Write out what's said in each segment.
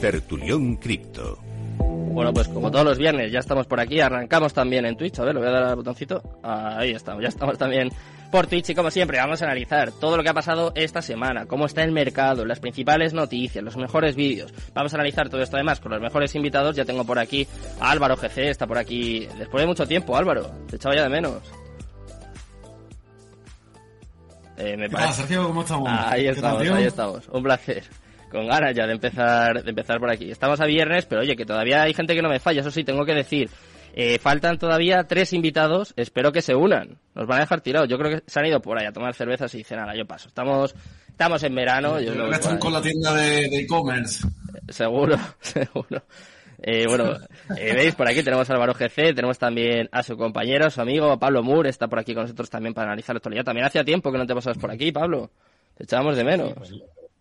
Tertulión Cripto. Bueno, pues como todos los viernes ya estamos por aquí, arrancamos también en Twitch. A ver, le voy a dar al botoncito. Ahí estamos, ya estamos también por Twitch y como siempre vamos a analizar todo lo que ha pasado esta semana, cómo está el mercado, las principales noticias, los mejores vídeos. Vamos a analizar todo esto además con los mejores invitados. Ya tengo por aquí a Álvaro GC, está por aquí después de mucho tiempo, Álvaro. Te echaba ya de menos. Eh, me parece... Sergio, ¿cómo estamos? Ahí estamos, ahí estamos. Un placer con ganas ya de empezar, de empezar por aquí. Estamos a viernes, pero oye, que todavía hay gente que no me falla, eso sí, tengo que decir. Eh, faltan todavía tres invitados, espero que se unan. Nos van a dejar tirados. Yo creo que se han ido por ahí a tomar cervezas y dicen, nada, yo paso. Estamos, estamos en verano. Yo creo que están con la tienda de e-commerce. seguro, seguro. Eh, bueno, eh, veis, por aquí tenemos a Álvaro GC, tenemos también a su compañero, su amigo Pablo Moore, está por aquí con nosotros también para analizar la actualidad. También hacía tiempo que no te pasabas por aquí, Pablo. Te echábamos de menos. Pues,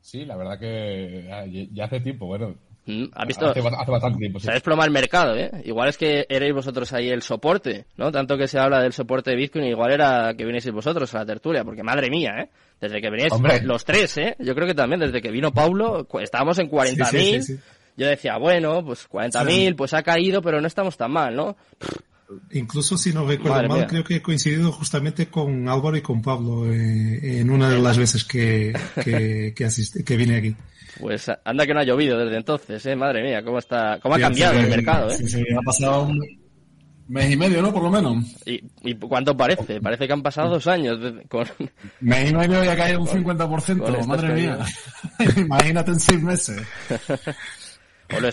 Sí, la verdad que ya hace tiempo, bueno. Mm, ¿Has visto? Hace, bastante tiempo, sí. Se desploma el mercado, ¿eh? Igual es que erais vosotros ahí el soporte, ¿no? Tanto que se habla del soporte de Bitcoin, igual era que vinieseis vosotros a la tertulia, porque madre mía, ¿eh? Desde que veníais los tres, ¿eh? Yo creo que también, desde que vino Paulo, estábamos en 40.000. Yo decía, bueno, pues 40.000, pues ha caído, pero no estamos tan mal, ¿no? Incluso si no recuerdo mal, creo que he coincidido justamente con Álvaro y con Pablo eh, en una de las veces que, que, que, que vine aquí. Pues anda que no ha llovido desde entonces, ¿eh? Madre mía, cómo está, cómo ha cambiado el mercado, ¿eh? Sí, sí, ha pasado un mes y medio, ¿no? Por lo menos. ¿Y, y cuánto parece? Parece que han pasado dos años con... Mes y medio y ha caído un 50%, madre mía. Imagínate en seis meses.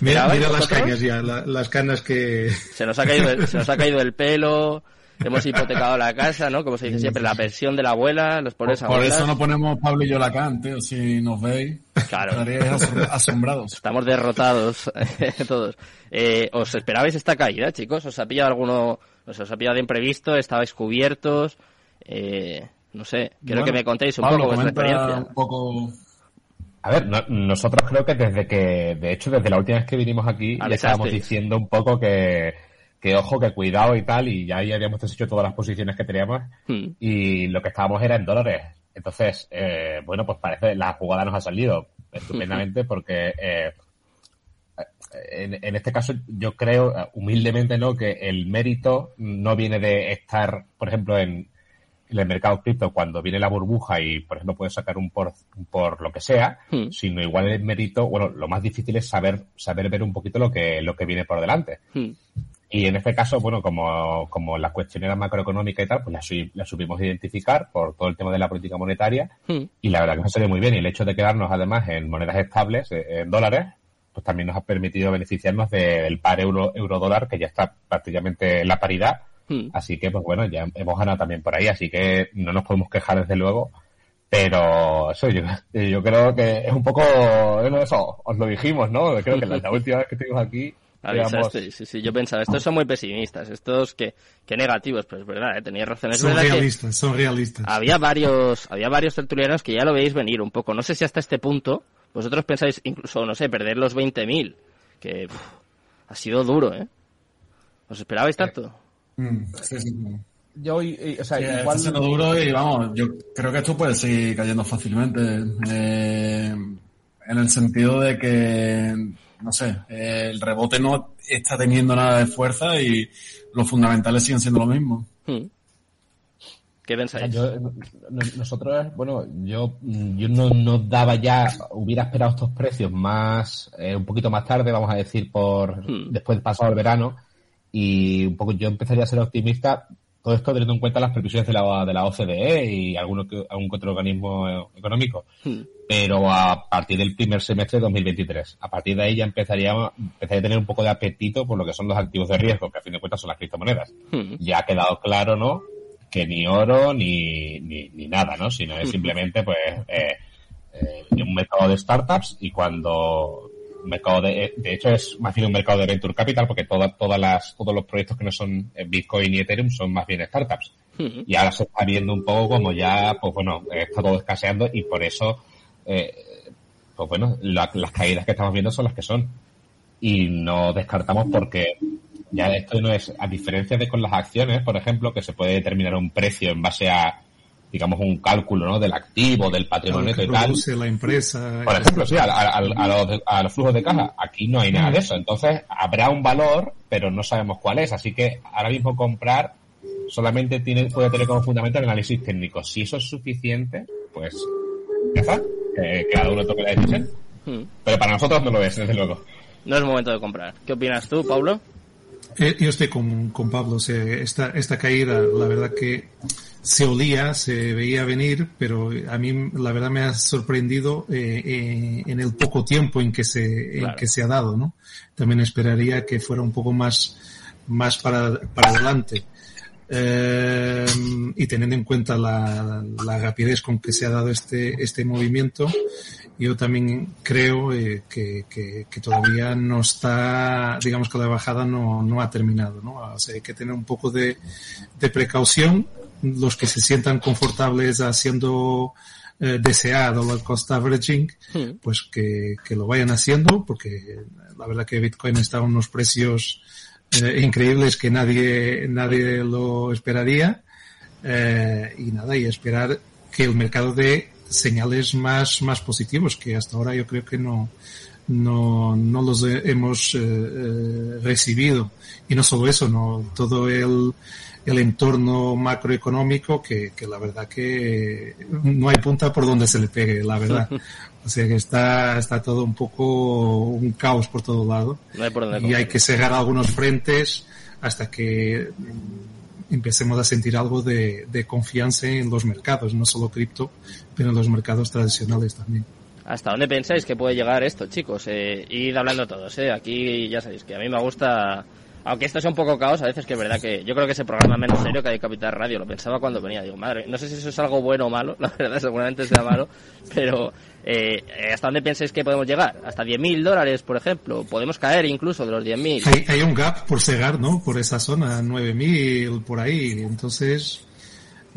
mira, las cañas ya, las canas que... Se nos, ha caído se nos ha caído el pelo, hemos hipotecado la casa, ¿no? Como se dice siempre, la pensión de la abuela, los pobres Por, por eso no ponemos Pablo y yo la tío, si nos veis. Claro. Estaréis asombrados. Estamos derrotados todos. Eh, ¿Os esperabais esta caída, chicos? ¿Os ha pillado alguno, os, ha pillado de imprevisto? ¿Estabais cubiertos? Eh, no sé, quiero que me contéis un poco vuestra experiencia. Un poco a ver, nosotros creo que desde que, de hecho, desde la última vez que vinimos aquí, le estábamos diciendo un poco que, que ojo, que cuidado y tal, y ya ahí habíamos deshecho todas las posiciones que teníamos, hmm. y lo que estábamos era en dólares. Entonces, eh, bueno, pues parece, la jugada nos ha salido estupendamente porque, eh, en, en, este caso yo creo, humildemente no, que el mérito no viene de estar, por ejemplo, en, en el mercado cripto cuando viene la burbuja y, por ejemplo, puedes sacar un por, por lo que sea, hmm. sino igual el mérito, bueno, lo más difícil es saber, saber ver un poquito lo que, lo que viene por delante. Hmm. Y en este caso, bueno, como, como la cuestión era macroeconómica y tal, pues la, la supimos identificar por todo el tema de la política monetaria hmm. y la verdad que nos salido muy bien. Y el hecho de quedarnos además en monedas estables, eh, en dólares, pues también nos ha permitido beneficiarnos del par euro, euro dólar que ya está prácticamente en la paridad Hmm. Así que, pues bueno, ya hemos ganado también por ahí, así que no nos podemos quejar desde luego. Pero eso, yo, yo creo que es un poco, bueno, eso, os lo dijimos, ¿no? Creo que la, última vez que estuvimos aquí Sí, sí, yo pensaba, estos son muy pesimistas, estos que, que negativos, pues es verdad, ¿eh? teníais razón. son realistas, son realistas. Había varios, había varios tertulianos que ya lo veis venir un poco. No sé si hasta este punto vosotros pensáis incluso, no sé, perder los 20.000, que ha sido duro, ¿eh? ¿Os esperabais tanto? Mm, sí, sí, Yo, o sea, igual... Está duro y vamos, yo creo que esto puede seguir cayendo fácilmente. Eh, en el sentido de que, no sé, el rebote no está teniendo nada de fuerza y los fundamentales siguen siendo lo mismo. Hmm. ¿Qué pensáis? nosotros, bueno, yo, yo no, no, daba ya, hubiera esperado estos precios más, eh, un poquito más tarde, vamos a decir, por hmm. después de pasado el verano, y un poco yo empezaría a ser optimista, todo esto teniendo en cuenta las previsiones de la, de la OCDE y algún, algún otro organismo económico. Hmm. Pero a partir del primer semestre de 2023, a partir de ahí ya empezaría, empezaría a tener un poco de apetito por lo que son los activos de riesgo, que a fin de cuentas son las criptomonedas. Hmm. Ya ha quedado claro, ¿no? Que ni oro ni, ni, ni nada, ¿no? Sino es hmm. simplemente, pues, eh, eh, un mercado de startups y cuando mercado de, de hecho es más bien un mercado de venture capital porque todas, todas las, todos los proyectos que no son Bitcoin y Ethereum son más bien startups. Y ahora se está viendo un poco como ya, pues bueno, está todo escaseando y por eso, eh, pues bueno, las caídas que estamos viendo son las que son. Y no descartamos porque ya esto no es, a diferencia de con las acciones, por ejemplo, que se puede determinar un precio en base a digamos, un cálculo, ¿no? Del activo, del patrimonio y tal. la empresa. Por ejemplo, sí, a, los, a, los, flujos de caja. Aquí no hay nada de eso. Entonces, habrá un valor, pero no sabemos cuál es. Así que ahora mismo comprar solamente tiene, puede tener como fundamento el análisis técnico. Si eso es suficiente, pues ya está. Que cada uno toque la decisión. Hmm. Pero para nosotros no lo es, desde luego. No es momento de comprar. ¿Qué opinas tú, Pablo? Eh, yo estoy con, con Pablo. O sea, esta, esta caída, la verdad que se olía, se veía venir, pero a mí la verdad me ha sorprendido eh, eh, en el poco tiempo en que se, en que se ha dado, ¿no? También esperaría que fuera un poco más, más para, para adelante. Eh, y teniendo en cuenta la, la, rapidez con que se ha dado este, este movimiento, yo también creo eh, que, que, que, todavía no está, digamos que la bajada no, no ha terminado, ¿no? O sea, hay que tener un poco de, de precaución. Los que se sientan confortables haciendo eh, deseado el cost averaging, hmm. pues que, que lo vayan haciendo, porque la verdad que Bitcoin está a unos precios eh, increíbles que nadie, nadie lo esperaría. Eh, y nada, y esperar que el mercado dé señales más, más positivos que hasta ahora yo creo que no, no, no los hemos eh, eh recibido. Y no solo eso, no, todo el, el entorno macroeconómico que, que la verdad que no hay punta por donde se le pegue, la verdad. O sea que está, está todo un poco un caos por todo lado. y hay que cerrar algunos frentes hasta que empecemos a sentir algo de, de confianza en los mercados, no solo cripto, pero en los mercados tradicionales también. ¿Hasta dónde pensáis que puede llegar esto, chicos? Eh, id hablando todos, ¿eh? Aquí ya sabéis que a mí me gusta aunque esto es un poco caos, a veces que es verdad que yo creo que ese programa menos serio que hay Capital Radio. Lo pensaba cuando venía. Digo, madre, no sé si eso es algo bueno o malo, la verdad seguramente sea malo, pero eh, ¿hasta dónde pensáis que podemos llegar? ¿Hasta 10.000 dólares, por ejemplo? ¿Podemos caer incluso de los 10.000? Hay, hay un gap por cegar, ¿no? Por esa zona, 9.000, por ahí. Entonces,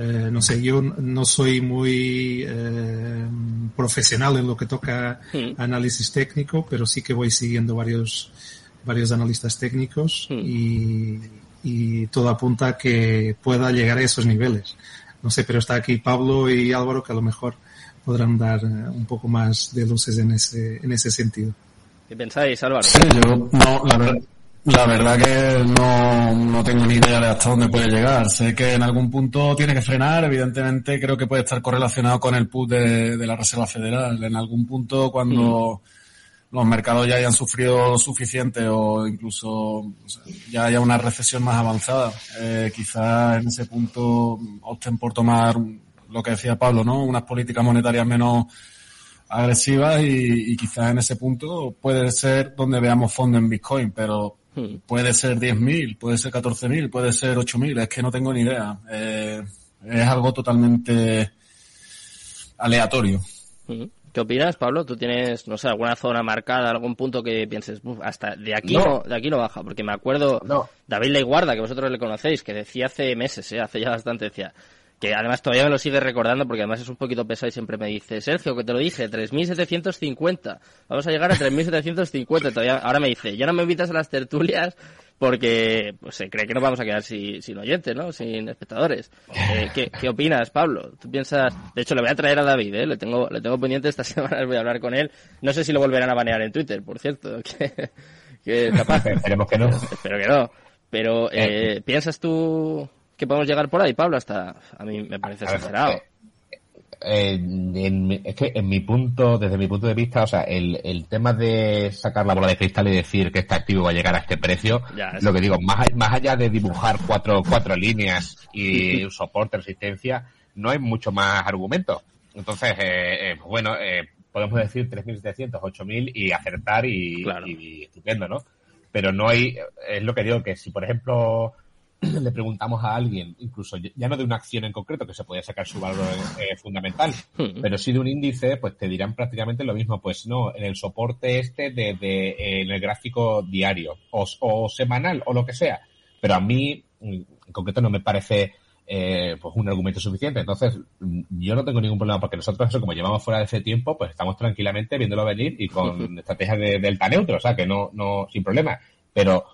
eh, no sé, yo no soy muy eh, profesional en lo que toca análisis técnico, pero sí que voy siguiendo varios varios analistas técnicos y, y, todo apunta a que pueda llegar a esos niveles. No sé, pero está aquí Pablo y Álvaro que a lo mejor podrán dar eh, un poco más de luces en ese, en ese sentido. ¿Qué pensáis, Álvaro? Sí, yo, no, la verdad, la verdad que no, no tengo ni idea de hasta dónde puede llegar. Sé que en algún punto tiene que frenar. Evidentemente creo que puede estar correlacionado con el put de, de la Reserva Federal. En algún punto cuando... Hmm los mercados ya hayan sufrido suficiente o incluso ya haya una recesión más avanzada. Eh, quizás en ese punto opten por tomar lo que decía Pablo, ¿no? Unas políticas monetarias menos agresivas y, y quizás en ese punto puede ser donde veamos fondo en Bitcoin, pero hmm. puede ser 10.000, puede ser 14.000, puede ser 8.000, es que no tengo ni idea. Eh, es algo totalmente aleatorio. Hmm. ¿Qué opinas, Pablo? ¿Tú tienes, no sé, alguna zona marcada, algún punto que pienses, hasta de aquí no. de aquí no baja? Porque me acuerdo, David Leiguarda, que vosotros le conocéis, que decía hace meses, ¿eh? hace ya bastante, decía, que además todavía me lo sigue recordando porque además es un poquito pesado y siempre me dice, Sergio, que te lo dije, 3.750, vamos a llegar a 3.750, todavía, ahora me dice, ya no me invitas a las tertulias porque pues, se cree que nos vamos a quedar sin, sin oyentes, ¿no? Sin espectadores. Eh, ¿qué, ¿qué, opinas, Pablo? ¿Tú piensas...? De hecho, le voy a traer a David, ¿eh? Le tengo, le tengo pendiente esta semana, voy a hablar con él. No sé si lo volverán a banear en Twitter, por cierto. Que, que capaz. Esperemos que no. Espero que no. Pero, eh, eh, ¿piensas tú que podemos llegar por ahí, Pablo? Hasta... A mí me parece exagerado. Eh, en, es que en mi punto, desde mi punto de vista, o sea, el, el tema de sacar la bola de cristal y decir que este activo va a llegar a este precio, lo que digo, más, más allá de dibujar cuatro, cuatro líneas y un soporte, resistencia, no hay mucho más argumento. Entonces, eh, eh, bueno, eh, podemos decir 3.700, 8.000 y acertar y, y estupendo, ¿no? Pero no hay, es lo que digo, que si por ejemplo le preguntamos a alguien, incluso ya no de una acción en concreto que se puede sacar su valor eh, fundamental, hmm. pero sí de un índice, pues te dirán prácticamente lo mismo. Pues no, en el soporte este de, de en el gráfico diario o, o, semanal o lo que sea. Pero a mí, en concreto, no me parece eh, pues un argumento suficiente. Entonces, yo no tengo ningún problema porque nosotros eso, como llevamos fuera de ese tiempo, pues estamos tranquilamente viéndolo venir y con estrategias de delta neutro, o sea, que no, no, sin problema. Pero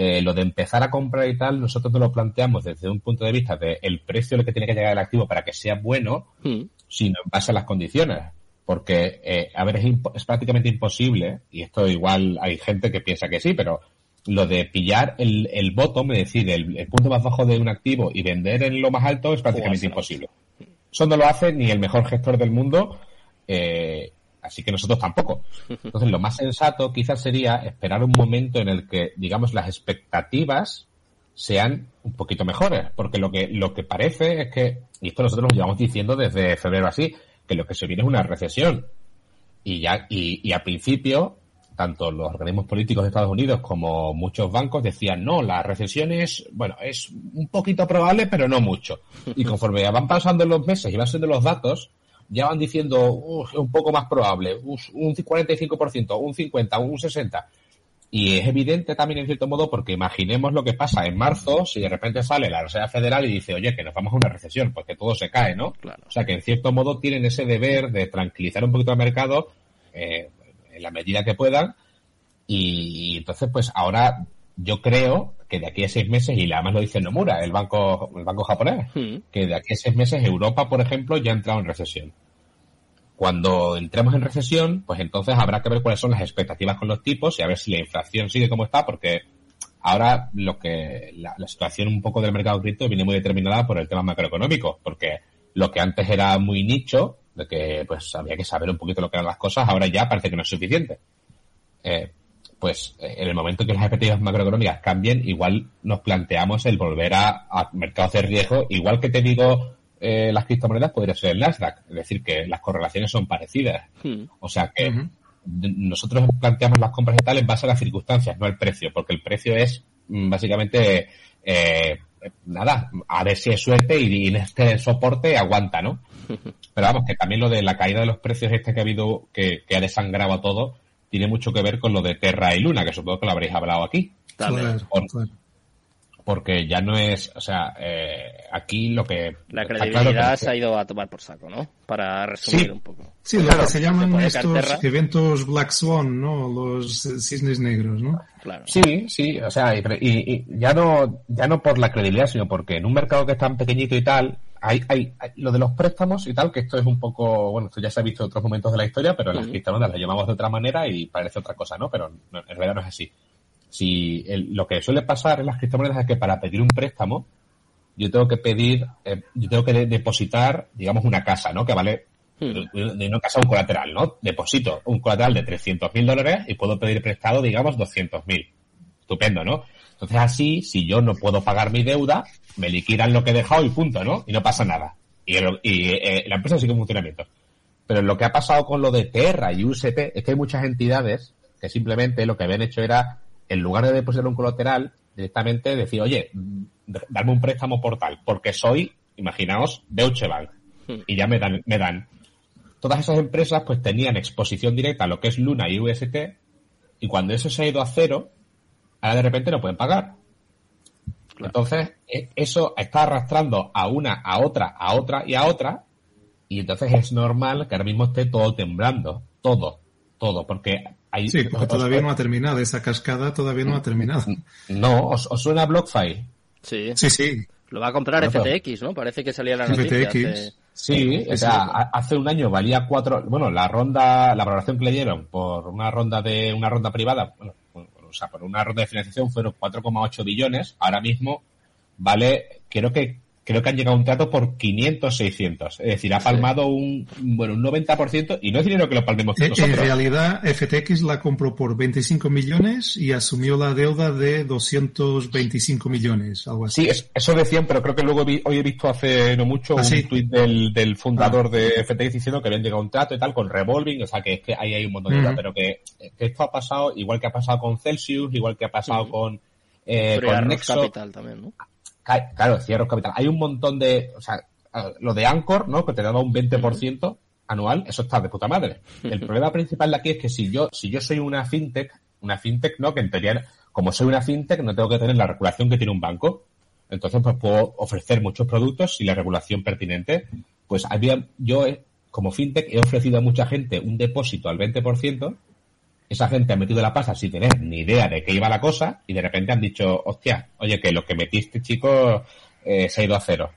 eh, lo de empezar a comprar y tal, nosotros no lo planteamos desde un punto de vista de el precio al que tiene que llegar el activo para que sea bueno, hmm. sino en base a las condiciones. Porque, eh, a ver, es, es, prácticamente imposible, y esto igual hay gente que piensa que sí, pero lo de pillar el, el bottom, es decir, el, punto más bajo de un activo y vender en lo más alto es prácticamente imposible. Eso no lo hace ni el mejor gestor del mundo, eh, así que nosotros tampoco. Entonces, lo más sensato quizás sería esperar un momento en el que, digamos, las expectativas sean un poquito mejores, porque lo que, lo que parece es que, y esto nosotros lo llevamos diciendo desde febrero así, que lo que se viene es una recesión. Y ya, y, y al principio, tanto los organismos políticos de Estados Unidos como muchos bancos decían, no, la recesión es, bueno, es un poquito probable, pero no mucho. Y conforme van pasando los meses y van siendo los datos, ya van diciendo, un poco más probable, un 45%, un 50%, un 60%. Y es evidente también en cierto modo porque imaginemos lo que pasa en marzo si de repente sale la Reserva Federal y dice, oye, que nos vamos a una recesión, porque todo se cae, ¿no? Claro. O sea que en cierto modo tienen ese deber de tranquilizar un poquito al mercado, eh, en la medida que puedan. Y, entonces, pues ahora yo creo que de aquí a seis meses, y además lo dice Nomura, el banco, el banco japonés, hmm. que de aquí a seis meses Europa, por ejemplo, ya ha entrado en recesión. Cuando entremos en recesión, pues entonces habrá que ver cuáles son las expectativas con los tipos y a ver si la inflación sigue como está, porque ahora lo que la, la situación un poco del mercado cripto viene muy determinada por el tema macroeconómico, porque lo que antes era muy nicho, de que pues había que saber un poquito lo que eran las cosas, ahora ya parece que no es suficiente. Eh, pues eh, en el momento que las expectativas macroeconómicas cambien, igual nos planteamos el volver a, mercados de riesgo, igual que te digo eh, las criptomonedas podría ser el Nasdaq, es decir, que las correlaciones son parecidas. Hmm. O sea que nosotros planteamos las compras y tal en base a las circunstancias, no al precio, porque el precio es mm, básicamente eh, nada, a ver si es suerte y, en este soporte aguanta, ¿no? Pero vamos, que también lo de la caída de los precios este que ha habido, que, ha desangrado a todo, tiene mucho que ver con lo de Terra y Luna, que supongo que lo habréis hablado aquí. Porque ya no es, o sea, eh, aquí lo que... La credibilidad se ha ido a tomar por saco, ¿no? Para resumir un poco. Sí, lo que se llaman estos eventos Black Swan, ¿no? Los cisnes negros, ¿no? Claro. Sí, sí, o sea, y, ya no ya no por la credibilidad, sino porque en un mercado que es tan pequeño y tal, hay, hay, lo de los préstamos y tal, que esto es un poco, bueno, esto ya se ha visto en otros momentos de la historia, pero en las criptomonedas las llamamos de otra manera y parece otra cosa, ¿no? Pero en realidad no es así. Si lo que suele pasar en las criptomonedas es que para pedir un préstamo, yo tengo que pedir, eh, yo tengo que depositar, digamos, una casa, ¿no? Que vale, de una casa un colateral, ¿no? Deposito un colateral de 300 mil dólares y puedo pedir prestado, digamos, 200 mil. Estupendo, ¿no? Entonces así, si yo no puedo pagar mi deuda, me liquidan lo que he dejado y punto, ¿no? Y no pasa nada. Y, eh, la empresa sigue en funcionamiento. Pero lo que ha pasado con lo de Terra y UST es que hay muchas entidades que simplemente lo que habían hecho era, en lugar de depositar un colateral, directamente decir, oye, darme un préstamo por tal, porque soy, imaginaos, Deutsche Bank. Hmm. Y ya me dan, me dan. Todas esas empresas pues tenían exposición directa a lo que es Luna y UST, y cuando eso se ha ido a cero, ahora de repente no pueden pagar. Entonces, e, eso está arrastrando a una, a otra, a otra y a otra, y entonces es normal que ahora mismo esté todo temblando, todo, todo, porque hay... Sí, porque todavía no ha terminado, esa cascada todavía no ha terminado. No, ¿os, suena BlockFi? Sí. Sí, sí. Lo va a comprar FTX, ¿no? Parece que salía la noticia. FTX. Sí, o sea, hace un año valía cuatro, bueno, la ronda, la valoración que le dieron por una ronda de, una ronda privada, bueno, o sea, por una ronda de financiación fueron 4,8 billones, ahora mismo vale, creo que creo que han llegado a un trato por 500, 600. Es decir, ha palmado un, bueno, un 90% y no es dinero que lo palmemos eh, nosotros. En realidad, FTX la compró por 25 millones y asumió la deuda de 225 millones, algo así. Sí, eso decían, pero creo que luego hoy he visto hace no mucho ¿Ah, un tuit del, del fundador ah. de FTX diciendo que habían llegado a un trato y tal con Revolving, o sea, que es que ahí hay un montón de cosas, pero que, esto ha pasado igual que ha pasado con Celsius, igual que ha pasado con, eh, con Nexo. Capital también, ¿no? Claro, cierro capital. Hay un montón de, o sea, lo de Anchor, ¿no? Que te daba un 20% anual, eso está de puta madre. El problema principal de aquí es que si yo, si yo soy una fintech, una fintech, ¿no? Que en teoría, como soy una fintech, no tengo que tener la regulación que tiene un banco. Entonces, pues puedo ofrecer muchos productos y la regulación pertinente. Pues había, yo, como fintech, he ofrecido a mucha gente un depósito al 20%, esa gente ha metido la pasta sin tener ni idea de qué iba la cosa y de repente han dicho, hostia, oye, que lo que metiste, chico, eh, se ha ido a cero.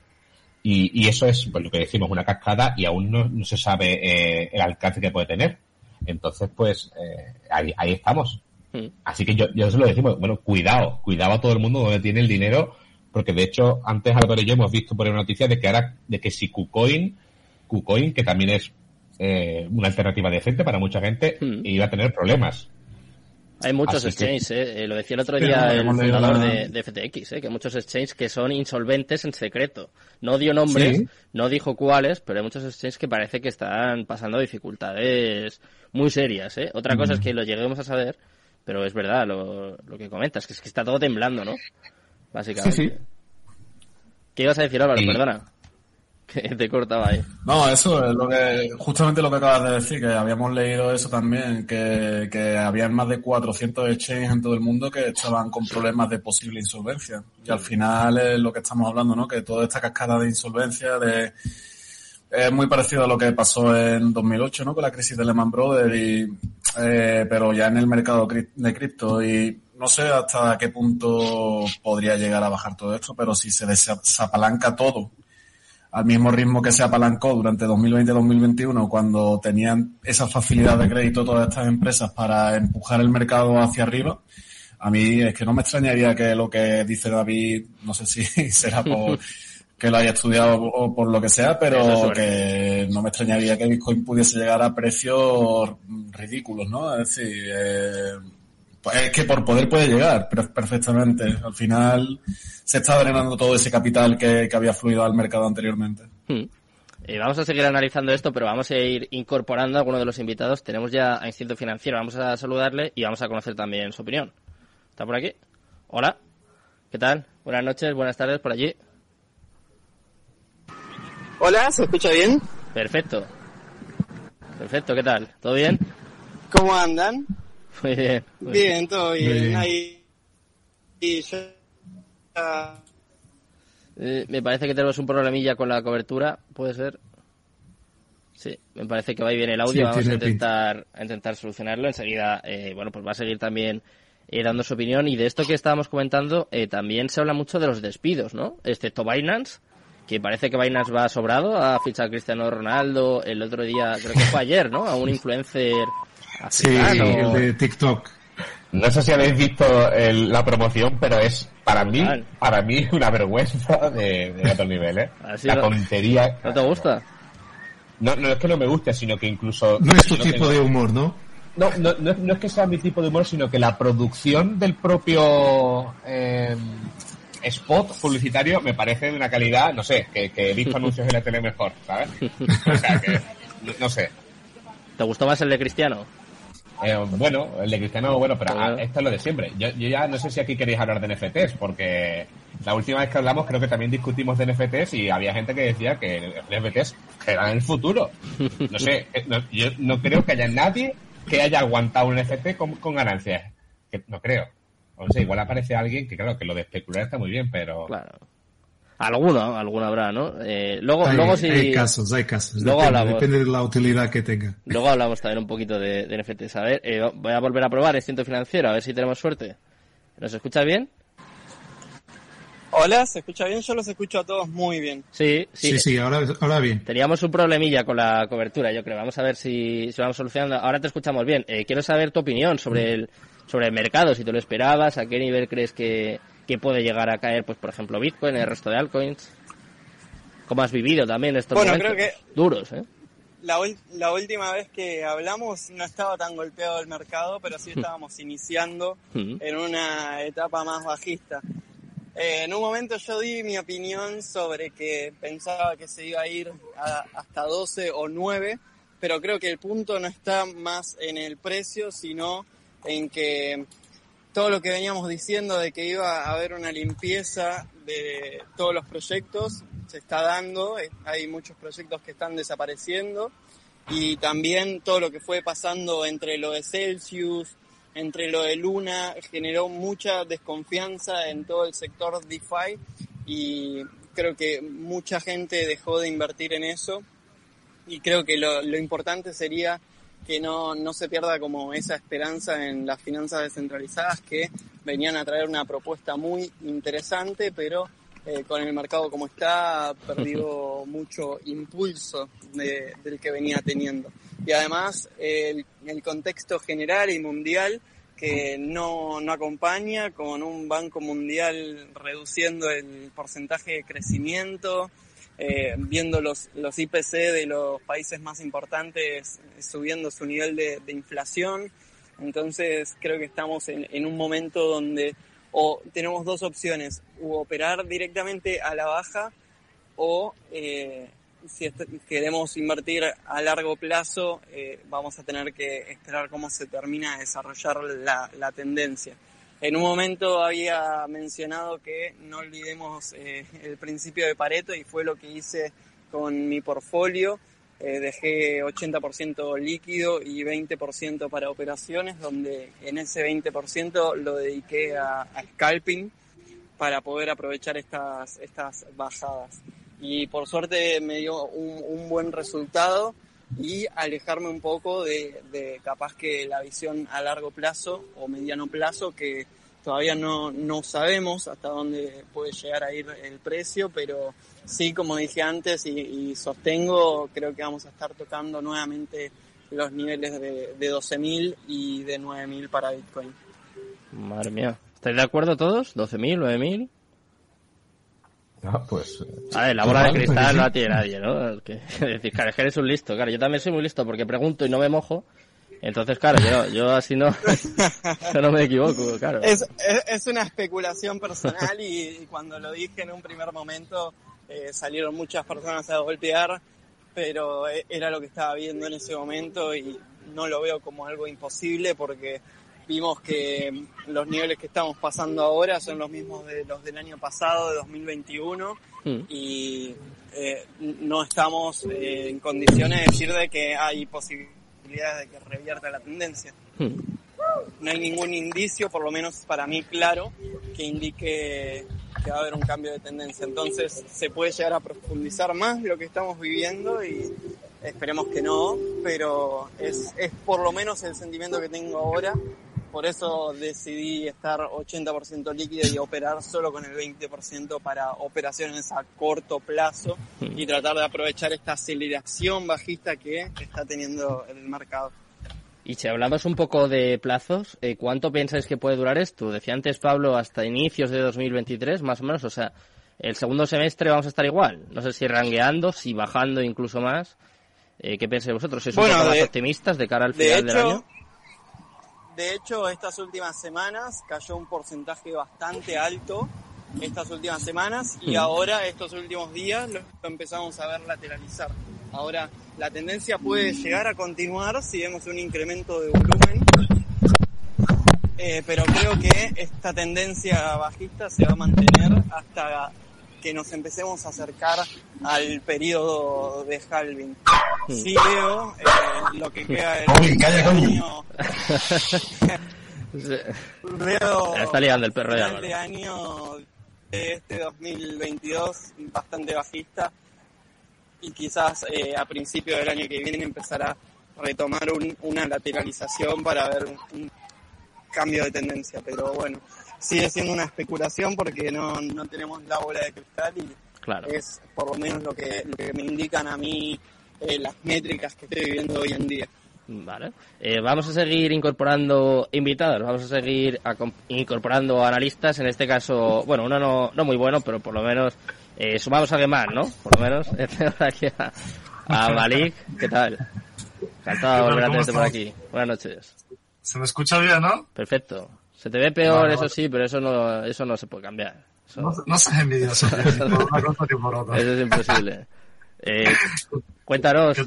Y, eso es pues, lo que decimos, una cascada y aún no, se sabe eh, el alcance que puede tener. Entonces, pues, eh, ahí, ahí estamos. Hmm. Así que yo, yo se lo decimos, bueno, cuidado, cuidado a todo el mundo donde tiene el dinero, porque de hecho, antes Álvaro y yo hemos visto por una noticia de que ahora, de que si KuCoin, KuCoin, que también es eh, una alternativa decente para mucha gente, hmm. iba a tener problemas. Hay muchos exchanges, eh, lo decía el otro día el fundador de, FTX, eh, que hay muchos exchanges que son insolventes en secreto. No dio nombres, no dijo cuáles, pero hay muchos exchanges que parece que están pasando dificultades muy serias. ¿eh? Otra cosa es que lo lleguemos a saber, pero es verdad lo, lo que comentas, que es que está todo temblando, ¿no? Básicamente. ¿Qué ibas a decir, Álvaro? Perdona. Que te cortaba ahí. No, eso es lo que, justamente lo que acabas de decir, que habíamos leído eso también, que, que había más de 400 exchanges en todo el mundo que estaban con problemas de posible insolvencia. Y al final es lo que estamos hablando, ¿no? Que toda esta cascada de insolvencia de, es muy parecido a lo que pasó en 2008, ¿no? Con la crisis de Lehman Brothers y, eh, pero ya en el mercado de cripto y no sé hasta qué punto podría llegar a bajar todo esto, pero si se desapalanca todo al mismo ritmo que se apalancó durante 2020-2021 cuando tenían esa facilidad de crédito todas estas empresas para empujar el mercado hacia arriba, a mí es que no me extrañaría que lo que dice David, no sé si será por que lo haya estudiado o por lo que sea, pero que no me extrañaría que Bitcoin pudiese llegar a precios ridículos, ¿no? Es decir, eh, es que por poder puede llegar perfectamente. Al final se está drenando todo ese capital que, había fluido al mercado anteriormente. Hmm. Eh, vamos a seguir analizando esto, pero vamos a ir incorporando a algunos de los invitados. Tenemos ya a Instinto Financiero, vamos a saludarle y vamos a conocer también su opinión. ¿Está por aquí? Hola. ¿Qué tal? Buenas noches, buenas tardes por allí. Hola, ¿se escucha bien? Perfecto. Perfecto, ¿qué tal? ¿Todo bien? ¿Cómo andan? Muy bien. bien, todo bien. Ahí, y eh, me parece que tenemos un problemilla con la cobertura, ¿puede ser? Sí, me parece que va bien el audio. Vamos a intentar, intentar solucionarlo. Enseguida, eh, bueno, pues va a seguir también eh, dando su opinión. Y de esto que estábamos comentando, también se habla mucho de los despidos, ¿no? Excepto Binance, que parece que Binance va sobrado. Ha fichado a Cristiano Ronaldo el otro día, creo que fue ayer, ¿no? A un influencer Sí, el de TikTok. No sé si habéis visto la promoción, pero es para mí, para mí una vergüenza de, de otro nivel, ¿eh? la tontería. ¿No te gusta? No, no es que no me guste, sino que incluso... No es tu tipo de humor, ¿no? No, no, no, es que sea mi tipo de humor, sino que la producción del propio eh, spot publicitario me parece de una calidad, no sé, que, que he visto anuncios en la tele mejor, ¿sabes? O sea, que, no sé. ¿Te gustó más el de Cristiano? Eh, bueno, el de Cristiano, bueno, pero ah, esto es lo de siempre. Yo, ya no sé si aquí queréis hablar de NFTs, porque la última vez que hablamos creo que también discutimos de NFTs y había gente que decía que NFTs eran el futuro. No sé, eh, yo no creo que haya nadie que haya aguantado un NFT con, con ganancias. Que, no creo. O sea, igual aparece alguien que claro, que lo de especular está muy bien, pero... Claro. Alguno, alguno habrá, ¿no? Eh, luego, hay, luego si... Hay casos, hay casos. Luego depende, hablamos, depende de la utilidad que tenga. Luego hablamos también un poquito de, de NFTs. A ver, eh, voy a volver a probar el ciento financiero, a ver si tenemos suerte. ¿Nos escucha bien? Hola, ¿se escucha bien? Yo los escucho a todos muy bien. Sí, sí. Sí, sí, ahora, ahora bien. Teníamos un problemilla con la cobertura, yo creo. Vamos a ver si, si vamos solucionando. Ahora te escuchamos bien. Eh, quiero saber tu opinión sobre el, sobre el mercado, si te lo esperabas, a qué nivel crees que, que puede llegar a caer, pues por ejemplo, Bitcoin, el resto de altcoins. ¿Cómo has vivido también estos bueno, creo que duros, ¿eh? La, la, última vez que hablamos no estaba tan golpeado el mercado, pero sí estábamos iniciando mm. en una etapa más bajista. Eh, en un momento yo di mi opinión sobre que pensaba que se iba a ir hasta 12 o 9, pero creo que el punto no está más en el precio, sino en que todo lo que veníamos diciendo de que iba a haber una limpieza de todos los proyectos se está dando, eh, hay muchos proyectos que están desapareciendo y también todo lo que fue pasando entre lo de Celsius, entre lo de Luna, generó mucha desconfianza en todo el sector DeFi y creo que mucha gente dejó de invertir en eso y creo que lo, lo importante sería que no, no se pierda como esa esperanza en las finanzas descentralizadas que venían a traer una propuesta muy interesante, pero eh, con el mercado como está ha perdido mucho impulso del que venía teniendo. Y además el, el contexto general y mundial que no, no acompaña, con un Banco Mundial reduciendo el porcentaje de crecimiento, eh, viendo los, los IPC de los países más importantes subiendo su nivel de, inflación. Entonces creo que estamos en, en, un momento donde o tenemos dos opciones, o operar directamente a la baja o eh, si queremos invertir a largo plazo eh, vamos a tener que esperar cómo se termina de desarrollar la, la tendencia. En un momento había mencionado que no olvidemos eh, el principio de Pareto y fue lo que hice con mi portfolio. Eh, dejé 80% líquido y 20% para operaciones, donde en ese 20% lo dediqué a, scalping para poder aprovechar estas, estas bajadas. Y por suerte me dio un, buen resultado y alejarme un poco de, capaz que la visión a largo plazo o mediano plazo que todavía no, no sabemos hasta dónde puede llegar a ir el precio, pero sí, como dije antes y, sostengo, creo que vamos a estar tocando nuevamente los niveles de, de 12.000 y de 9.000 para Bitcoin. Madre mía. ¿Estáis de acuerdo todos? ¿12.000, 9.000? Ah, pues. A ver, la bola de cristal no la tiene nadie, ¿no? Que, decir, claro, es que eres un listo, claro. Yo también soy muy listo porque pregunto y no me mojo. Entonces, claro, yo, yo así no, yo no me equivoco, claro. Es, es, una especulación personal y, cuando lo dije en un primer momento eh, salieron muchas personas a golpear, pero e, era lo que estaba viendo en ese momento y no lo veo como algo imposible porque vimos que los niveles que estamos pasando ahora son los mismos de los del año pasado, de 2021, hmm. y eh, no estamos eh, en condiciones de decir de que hay posibilidades de que revierta la tendencia. Hmm. No hay ningún indicio, por lo menos para mí claro, que indique que va a haber un cambio de tendencia. Entonces se puede llegar a profundizar más lo que estamos viviendo y esperemos que no, pero es, es por lo menos el sentimiento que tengo ahora por eso decidí estar 80% líquido y operar solo con el 20% para operaciones a corto plazo hmm. y tratar de aprovechar esta aceleración bajista que está teniendo el mercado. Y si hablamos un poco de plazos, eh, ¿cuánto pensáis que puede durar esto? Decía antes Pablo hasta inicios de 2023, más o menos, o sea, el segundo semestre vamos a estar igual. No sé si rangueando, si bajando incluso más. Eh, ¿Qué pensáis vosotros? ¿Sois un poco más optimistas de cara al final del año? De hecho, estas últimas semanas cayó un porcentaje bastante alto, estas últimas semanas, y ahora, estos últimos días, lo empezamos a ver lateralizar. Ahora, la tendencia puede llegar a continuar si vemos un incremento de volumen, eh, pero creo que esta tendencia bajista se va a mantener hasta que nos empecemos a acercar al periodo de halving. Sí veo eh, lo que queda del año. veo está liando el perro ya. Este año de este 2022 bastante bajista y quizás eh, a principio del año que viene empezará a retomar una lateralización para ver un cambio de tendencia. Pero bueno, sigue siendo una especulación porque no, no tenemos la bola de cristal y claro. es por lo menos lo que, lo que me indican a mí eh, las métricas que estoy viviendo hoy en día. Vale. Eh, vamos a seguir incorporando invitados, vamos a seguir incorporando analistas, en este caso, bueno, uno no, no muy bueno, pero por lo menos eh, sumamos a alguien más, ¿no? Por lo menos aquí a, a Malik, ¿qué tal? Encantado de volver a tenerte por aquí. Buenas noches. Se me escucha bien, ¿no? Perfecto. Se te ve peor, eso sí, pero eso no, eso no se puede cambiar. No, no seas envidioso, Eso es imposible. Eh, cuéntanos,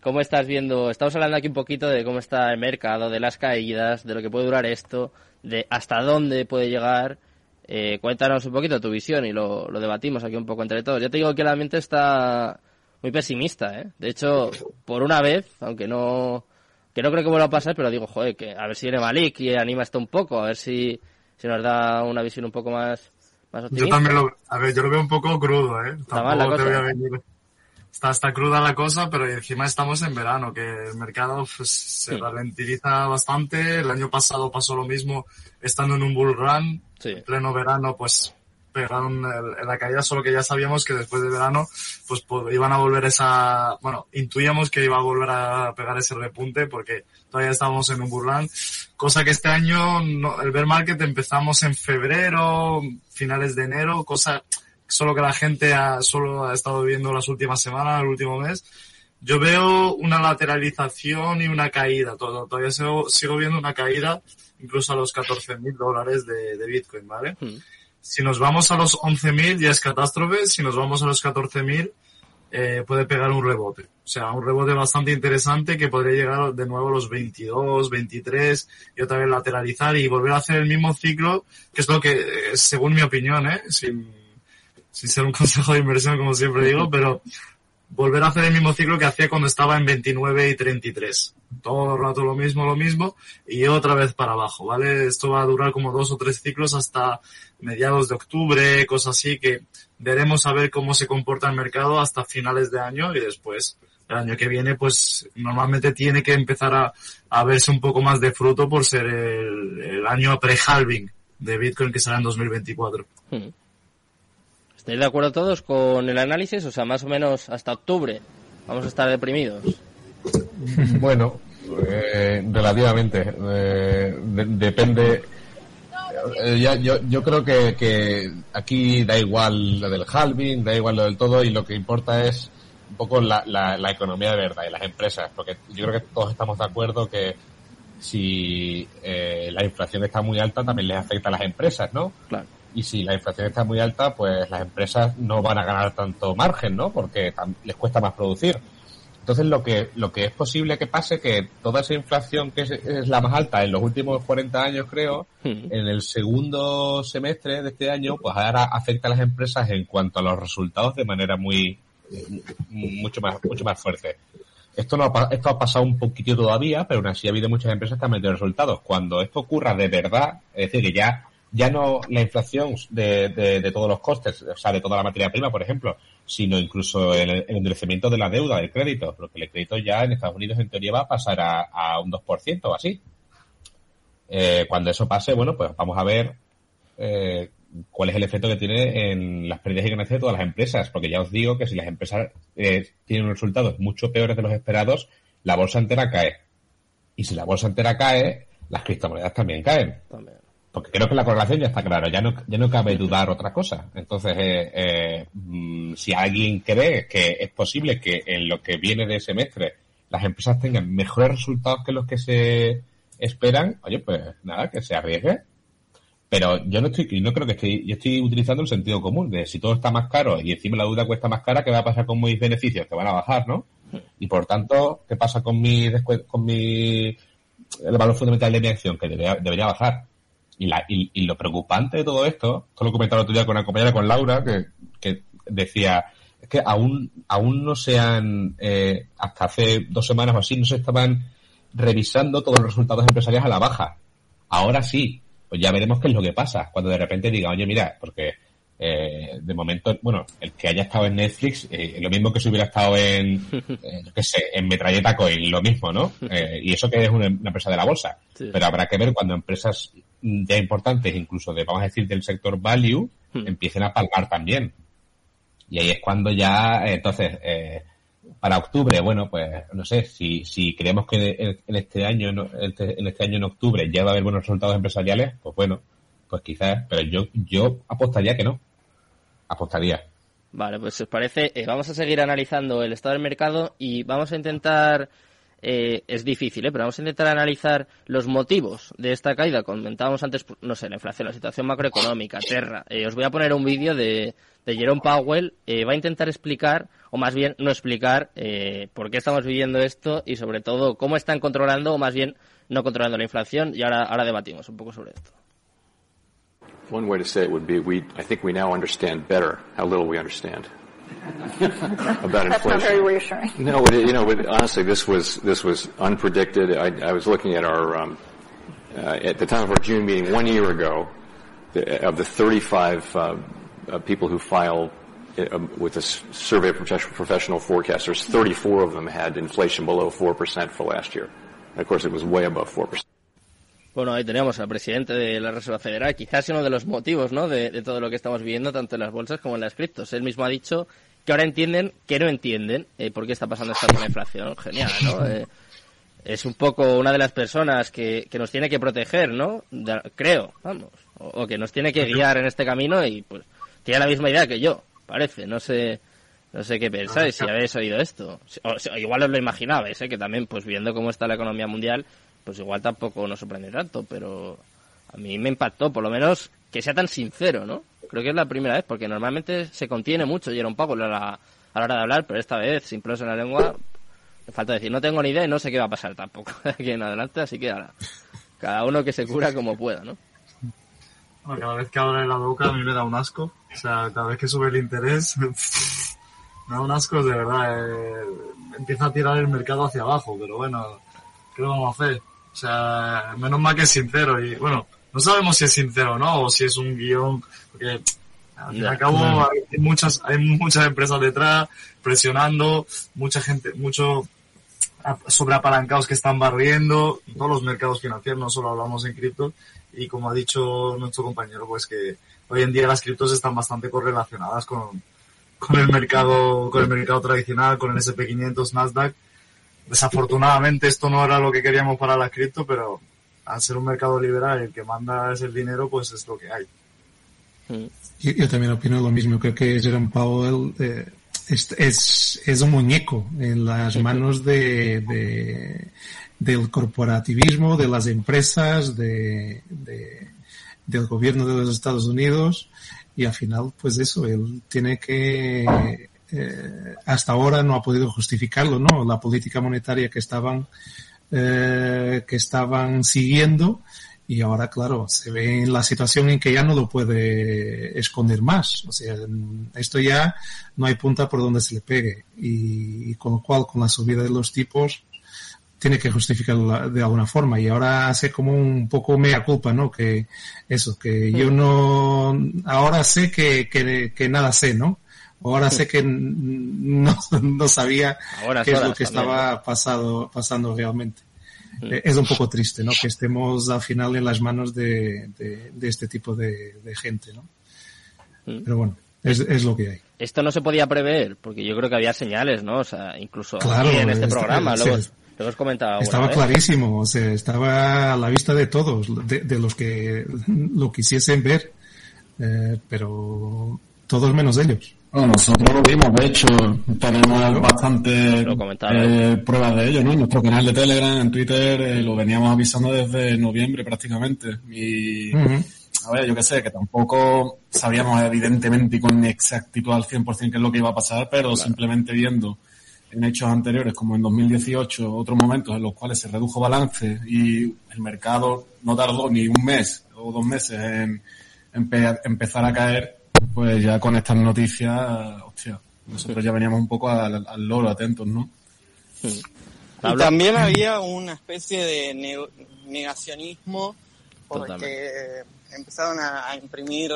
¿cómo estás viendo? Estamos hablando aquí un poquito de cómo está el mercado, de las caídas, de lo que puede durar esto, de hasta dónde puede llegar. Eh, cuéntanos un poquito tu visión y lo, lo debatimos aquí un poco entre todos. Ya te digo que la mente está muy pesimista, ¿eh? De hecho, por una vez, aunque no que no creo que vuelva a pasar, pero digo, joder, que a ver si viene Malik y anima esto un poco, a ver si, si nos da una visión un poco más, más optimista. Yo también lo, a ver, yo lo veo un poco crudo, ¿eh? Tampoco te voy a venir. está, está cruda la cosa, pero encima estamos en verano, que el mercado pues, se ralentiza bastante. El año pasado pasó lo mismo, estando en un bull run, en pleno verano, pues pegaron en la caída, solo que ya sabíamos que después de verano, pues, pues, iban a volver esa, bueno, intuíamos que iba a volver a pegar ese repunte porque todavía estábamos en un burlán, cosa que este año, el bear market empezamos en febrero, finales de enero, cosa solo que la gente ha, solo ha estado viendo las últimas semanas, el último mes. Yo veo una lateralización y una caída, todo, todavía sigo, sigo viendo una caída incluso a los 14 mil dólares de, de Bitcoin, ¿vale? Hmm. Si nos vamos a los 11.000 ya es catástrofe, si nos vamos a los 14.000 eh, puede pegar un rebote. O sea, un rebote bastante interesante que podría llegar de nuevo a los 22, 23 y otra vez lateralizar y volver a hacer el mismo ciclo, que es lo que, eh, según mi opinión, ¿eh? sin, sin ser un consejo de inversión como siempre digo, pero volver a hacer el mismo ciclo que hacía cuando estaba en 29 y 33. Todo el rato lo mismo, lo mismo, y otra vez para abajo, ¿vale? Esto va a durar como dos o tres ciclos hasta mediados de octubre, cosas así, que veremos a ver cómo se comporta el mercado hasta finales de año y después el año que viene, pues normalmente tiene que empezar a, a verse un poco más de fruto por ser el, el año pre-halving de Bitcoin que será en 2024. ¿Estáis de acuerdo todos con el análisis? O sea, más o menos hasta octubre vamos a estar deprimidos. Bueno, eh, relativamente. Eh, depende. Eh, yo, yo creo que, que, aquí da igual lo del halving, da igual lo del todo y lo que importa es un poco la, la, la economía de verdad y las empresas, porque yo creo que todos estamos de acuerdo que si eh, la inflación está muy alta también les afecta a las empresas, ¿no? Claro y si la inflación está muy alta, pues las empresas no van a ganar tanto margen, ¿no? Porque les cuesta más producir. Entonces lo que lo que es posible que pase que toda esa inflación que es, la más alta en los últimos 40 años, creo, en el segundo semestre de este año, pues ahora afecta a las empresas en cuanto a los resultados de manera muy mucho más mucho más fuerte. Esto no ha, esto ha pasado un poquitito todavía, pero aún así ha habido muchas empresas que han metido resultados. Cuando esto ocurra de verdad, es decir, que ya ya no la inflación de, de, todos los costes, o sea, de toda la materia prima, por ejemplo, sino incluso el, endurecimiento de la deuda, del crédito, porque el crédito ya en Estados Unidos en teoría va a pasar a, a un 2% o así. Eh, cuando eso pase, bueno, pues vamos a ver eh, cuál es el efecto que tiene en las pérdidas y ganancias de todas las empresas, porque ya os digo que si las empresas eh, tienen resultados mucho peores de los esperados, la bolsa entera cae. Y si la bolsa entera cae, las criptomonedas también caen. Porque creo que la correlación ya está clara, ya no, ya no cabe dudar otra cosa. Entonces, eh, eh, mm, si alguien cree que es posible que en lo que viene de semestre las empresas tengan mejores resultados que los que se esperan, oye, pues nada, que se arriesgue. Pero yo no estoy, no creo que estoy, yo estoy utilizando el sentido común de si todo está más caro y encima la deuda cuesta más cara, ¿qué va a pasar con mis beneficios? Que van a bajar, ¿no? Y por tanto, ¿qué pasa con mi, con mi, el valor fundamental de mi acción? Que debería, debería bajar. Y, la, y, lo preocupante de todo esto, esto lo comentaba el otro día con una compañera, con Laura, que, que decía, es que aún, aún no se han, eh, hasta hace dos semanas o así, no se estaban revisando todos los resultados empresariales a la baja. Ahora sí, pues ya veremos qué es lo que pasa. Cuando de repente diga, oye, mira, porque eh, de momento, bueno, el que haya estado en Netflix, eh, lo mismo que si hubiera estado en, eh, qué sé, en Metralleta Coin, lo mismo, ¿no? Eh, y eso que es una, empresa de la bolsa. Pero habrá que ver cuando empresas ya importantes, incluso de, vamos a decir, del sector value, hmm. empiecen a palmar también. Y ahí es cuando ya, entonces, eh, para octubre, bueno, pues no sé, si, si creemos que en, este año, este, en este año en octubre ya va a haber buenos resultados empresariales, pues bueno, pues quizás, pero yo, yo apostaría que no. Apostaría. Vale, pues si os parece, eh, vamos a seguir analizando el estado del mercado y vamos a intentar eh, es difícil, ¿eh? pero vamos a intentar analizar los motivos de esta caída. Comentábamos antes, no sé, la inflación, la situación macroeconómica, Terra. Eh, os voy a poner un vídeo de, de Jerome Powell. Eh, va a intentar explicar, o más bien no explicar, eh, por qué estamos viviendo esto y sobre todo cómo están controlando, o más bien no controlando la inflación. Y ahora, ahora debatimos un poco sobre esto. One way to say it would be, we, I think we now understand better how little we understand. about That's inflation. not very reassuring. No, you know, honestly, this was this was unpredicted. I, I was looking at our um, uh, at the time of our June meeting one year ago, the, of the 35 uh, uh, people who file um, with a survey of professional forecasters, 34 of them had inflation below 4% for last year. And of course, it was way above 4%. Bueno, ahí tenemos al presidente de la Reserva Federal, quizás uno de los motivos ¿no? de, de, todo lo que estamos viviendo, tanto en las bolsas como en las criptos. Él mismo ha dicho que ahora entienden que no entienden eh, por qué está pasando esta inflación. Genial, ¿no? Eh, es un poco una de las personas que, que nos tiene que proteger, ¿no? creo, vamos. O, que nos tiene que guiar en este camino y pues tiene la misma idea que yo, parece. No sé, no sé qué pensáis, si habéis oído esto. O, igual os lo imaginabais, ¿eh? que también, pues viendo cómo está la economía mundial, pues igual tampoco nos sorprende tanto, pero a mí me impactó, por lo menos, que sea tan sincero, ¿no? Creo que es la primera vez, porque normalmente se contiene mucho y era un poco a la, hora de hablar, pero esta vez, sin pelos en la lengua, me falta decir, no tengo ni idea y no sé qué va a pasar tampoco aquí en adelante, así que ahora, cada uno que se cura como pueda, ¿no? Bueno, cada vez que abre la boca a mí me da un asco, o sea, cada vez que sube el interés, me da un asco, de verdad, eh, empieza a tirar el mercado hacia abajo, pero bueno, ¿qué vamos a hacer? O sea, menos mal que es sincero y bueno, no sabemos si es sincero o no, o si es un guion, porque al fin y al cabo hay muchas, hay muchas empresas detrás presionando, mucha gente, mucho sobreapalancados que están barriendo, todos los mercados financieros, no solo hablamos en cripto, y como ha dicho nuestro compañero, pues que hoy en día las criptos están bastante correlacionadas con, con el mercado, con el mercado tradicional, con el SP500, Nasdaq. Desafortunadamente esto no era lo que queríamos para las cripto, pero al ser un mercado liberal el que manda es el dinero, pues es lo que hay. Yo, también opino lo mismo. Creo que Jerome Powell eh, es, es, un muñeco en las manos de, de, del corporativismo, de las empresas, de, de, del gobierno de los Estados Unidos. Y al final, pues eso, él tiene que, eh, hasta ahora no ha podido justificarlo, ¿no? La política monetaria que estaban eh, que estaban siguiendo y ahora, claro, se ve en la situación en que ya no lo puede esconder más. O sea, esto ya no hay punta por donde se le pegue. Y, con lo cual, con la subida de los tipos, tiene que justificarlo de alguna forma. Y ahora hace como un poco mea culpa, ¿no? Que eso, que yo no, ahora sé que, que, que nada sé, ¿no? Ahora sé que no, no sabía qué es lo que estaba pasado, pasando realmente. Mm. Eh, es un poco triste, ¿no? Que estemos al final en las manos de, de, este tipo de, gente, ¿no? Mm. Pero bueno, es, es, lo que hay. Esto no se podía prever, porque yo creo que había señales, ¿no? O sea, incluso en este programa, luego, lo hemos comentado. Estaba clarísimo, o sea, estaba a la vista de todos, de, de los que lo quisiesen ver, eh, pero todos menos ellos. Bueno, nosotros lo vimos, de hecho, tenemos bastante eh, pruebas de ello, ¿no? En nuestro canal de Telegram, en Twitter, eh, lo veníamos avisando desde noviembre prácticamente. Y, a ver, yo qué sé, que tampoco sabíamos evidentemente y con exactitud al 100% qué es lo que iba a pasar, pero simplemente viendo en hechos anteriores, como en 2018, otros momentos en los cuales se redujo balance y el mercado no tardó ni un mes o dos meses en empezar a caer, pues ya con estas noticias, hostia, nosotros ya veníamos un poco al, loro atentos, ¿no? Y también había una especie de negacionismo porque empezaron a, imprimir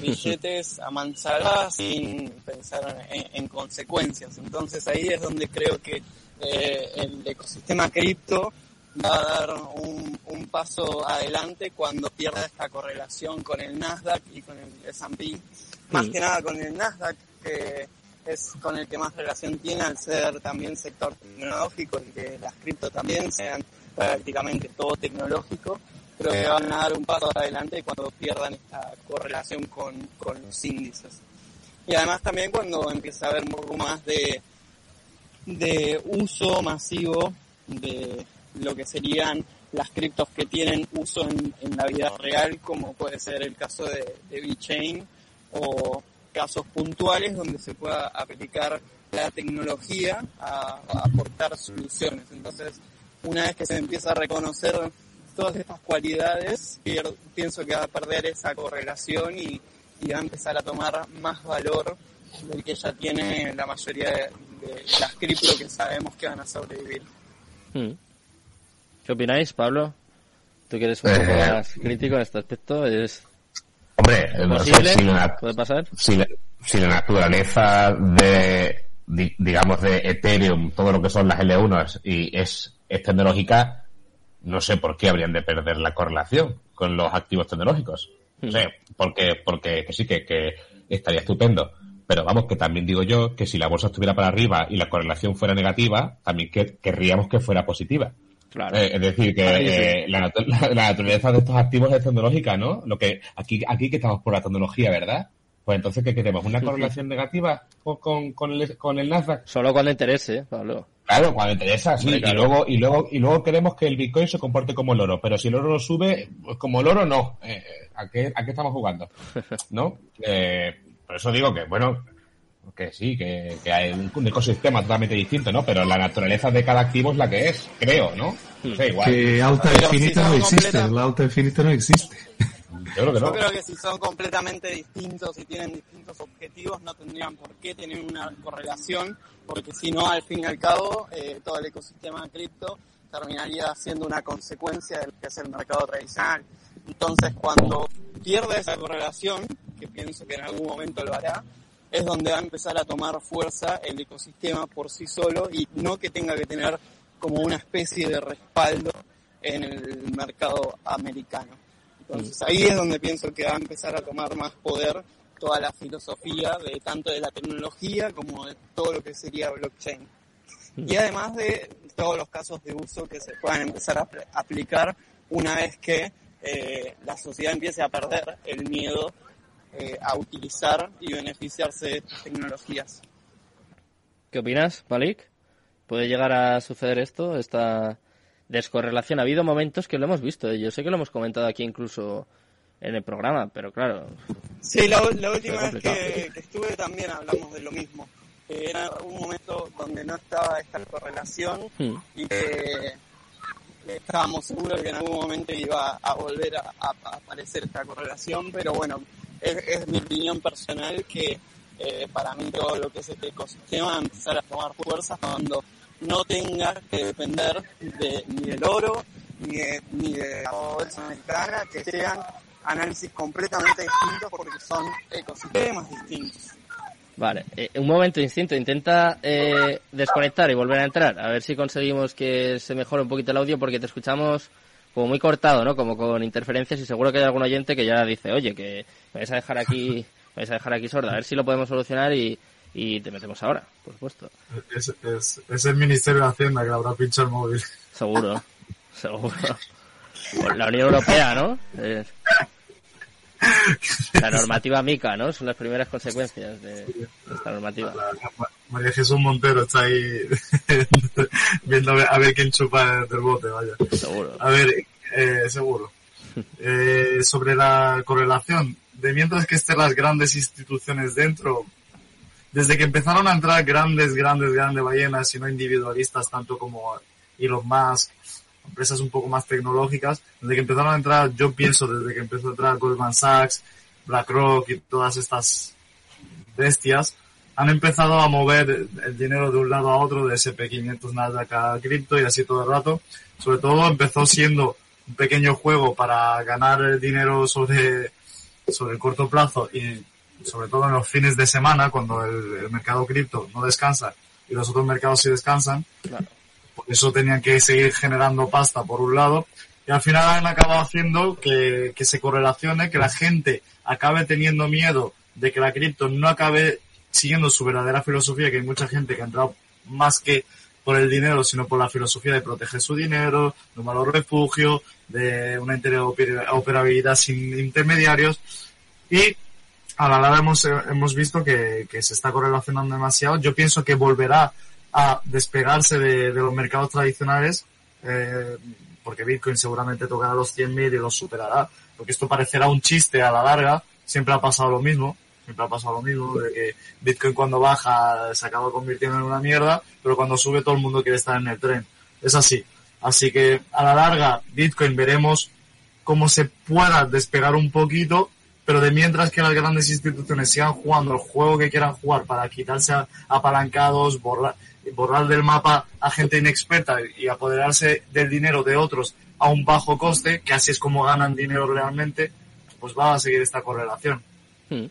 billetes a mansalva sin pensar en, consecuencias. Entonces ahí es donde creo que eh, el ecosistema cripto va a dar un, un, paso adelante cuando pierda esta correlación con el Nasdaq y con el S&P más que nada con el Nasdaq, que es con el que más relación tiene al ser también sector tecnológico y que las cripto también sean prácticamente todo tecnológico, creo que van a dar un paso adelante cuando pierdan esta correlación con, con los índices. Y además también cuando empieza a haber un poco más de, de uso masivo de lo que serían las criptos que tienen uso en, la vida real, como puede ser el caso de, de VeChain, o casos puntuales donde se pueda aplicar la tecnología a, aportar soluciones. Entonces, una vez que se empieza a reconocer todas estas cualidades, pienso que va a perder esa correlación y, va a empezar a tomar más valor del que ya tiene la mayoría de, las cripto que sabemos que van a sobrevivir. Hmm. ¿Qué opináis, Pablo? Tú que eres un poco eh, más crítico en este aspecto, es Hombre, no sé si ¿Puede pasar? Si, si la naturaleza de, digamos, de Ethereum, todo lo que son las L1 y es, es tecnológica, no sé por qué habrían de perder la correlación con los activos tecnológicos. No sé, porque, porque que sí, que, que estaría estupendo. Pero vamos, que también digo yo que si la bolsa estuviera para arriba y la correlación fuera negativa, también que, querríamos que fuera positiva. Claro. Eh, es decir, que eh, la, naturaleza de estos activos es tecnológica, ¿no? Lo que aquí, aquí que estamos por la tecnología, ¿verdad? Pues entonces, ¿qué queremos? ¿Una correlación negativa con, con, el, con el Nasdaq? Solo cuando interese, Pablo. Claro, cuando interesa, sí. Y luego, y luego, y luego queremos que el Bitcoin se comporte como el oro. Pero si el oro sube, pues como el oro no. Eh, ¿a, qué, ¿A qué estamos jugando? ¿No? Eh, por eso digo que, bueno, que sí, que, que, hay un ecosistema totalmente distinto, ¿no? Pero la naturaleza de cada activo es la que es, creo, ¿no? igual. Que alta infinita no existe, la alta infinita no existe. Yo creo que no. Yo creo que si son completamente distintos y tienen distintos objetivos, no tendrían por qué tener una correlación, porque si no, al fin y al cabo, eh, todo el ecosistema cripto terminaría siendo una consecuencia del que es el mercado tradicional. Entonces, cuando pierde esa correlación, que pienso que en algún momento lo hará, es donde va a empezar a tomar fuerza el ecosistema por sí solo y no que tenga que tener como una especie de respaldo en el mercado americano. Entonces ahí es donde pienso que va a empezar a tomar más poder toda la filosofía de tanto de la tecnología como de todo lo que sería blockchain. Y además de todos los casos de uso que se puedan empezar a aplicar una vez que eh, la sociedad empiece a perder el miedo eh, a utilizar y beneficiarse de estas tecnologías. ¿Qué opinas, Malik? ¿Puede llegar a suceder esto, esta descorrelación? Ha habido momentos que lo hemos visto, ¿eh? yo sé que lo hemos comentado aquí incluso en el programa, pero claro. Sí, la, última vez que, estuve también hablamos de lo mismo. era un momento donde no estaba esta correlación hmm. y que estábamos seguros que en algún momento iba a volver a, aparecer esta correlación, pero bueno, es, mi opinión personal que eh, para mí todo lo que es este ecosistema empezar a tomar fuerza cuando no tenga que depender de, ni del oro ni de, ni de la bolsa americana, que sean análisis completamente distintos porque son ecosistemas distintos. Vale, eh, un momento instinto, intenta eh, desconectar y volver a entrar, a ver si conseguimos que se mejore un poquito el audio porque te escuchamos como muy cortado, ¿no? Como con interferencias y seguro que hay algún oyente que ya dice, oye, que me vais a dejar aquí, me vais a dejar aquí sorda, a ver si lo podemos solucionar y, y te metemos ahora, por supuesto. Es, es, es el Ministerio de Hacienda que habrá pinchado el móvil. Seguro, seguro. La Unión Europea, ¿no? La normativa MICA, ¿no? Son las primeras consecuencias de esta normativa. María Jesús Montero está ahí viendo a ver, quién chupa del bote, vaya. Seguro. A ver, eh, seguro. Eh, sobre la correlación, de mientras que estén las grandes instituciones dentro, desde que empezaron a entrar grandes, grandes, grandes ballenas y no individualistas, tanto como Elon Musk, empresas un poco más tecnológicas, desde que empezaron a entrar, yo pienso desde que empezó a entrar Goldman Sachs, BlackRock y todas estas bestias, han empezado a mover el dinero de un lado a otro, de SP500 Nasdaq a cripto y así todo el rato. Sobre todo empezó siendo un pequeño juego para ganar dinero sobre, sobre el corto plazo y sobre todo en los fines de semana, cuando el, mercado cripto no descansa y los otros mercados sí descansan. Por eso tenían que seguir generando pasta por un lado. Y al final han acabado haciendo que, que se correlacione, que la gente acabe teniendo miedo de que la cripto no acabe siguiendo su verdadera filosofía, que hay mucha gente que ha entrado más que por el dinero, sino por la filosofía de proteger su dinero, de un valor refugio, de una interoperabilidad sin intermediarios. Y a la larga hemos, hemos visto que, se está correlacionando demasiado. Yo pienso que volverá a despegarse de, los mercados tradicionales, eh, porque Bitcoin seguramente tocará los 100.000 y los superará, porque esto parecerá un chiste a la larga, siempre ha pasado lo mismo, siempre ha pasado lo mismo, de que Bitcoin cuando baja se acaba convirtiendo en una mierda, pero cuando sube todo el mundo quiere estar en el tren. Es así. Así que a la larga Bitcoin veremos cómo se pueda despegar un poquito, pero de mientras que las grandes instituciones sigan jugando el juego que quieran jugar para quitarse apalancados, borrar, borrar del mapa a gente inexperta y apoderarse del dinero de otros a un bajo coste, que así es como ganan dinero realmente, pues va a seguir esta correlación. Hmm.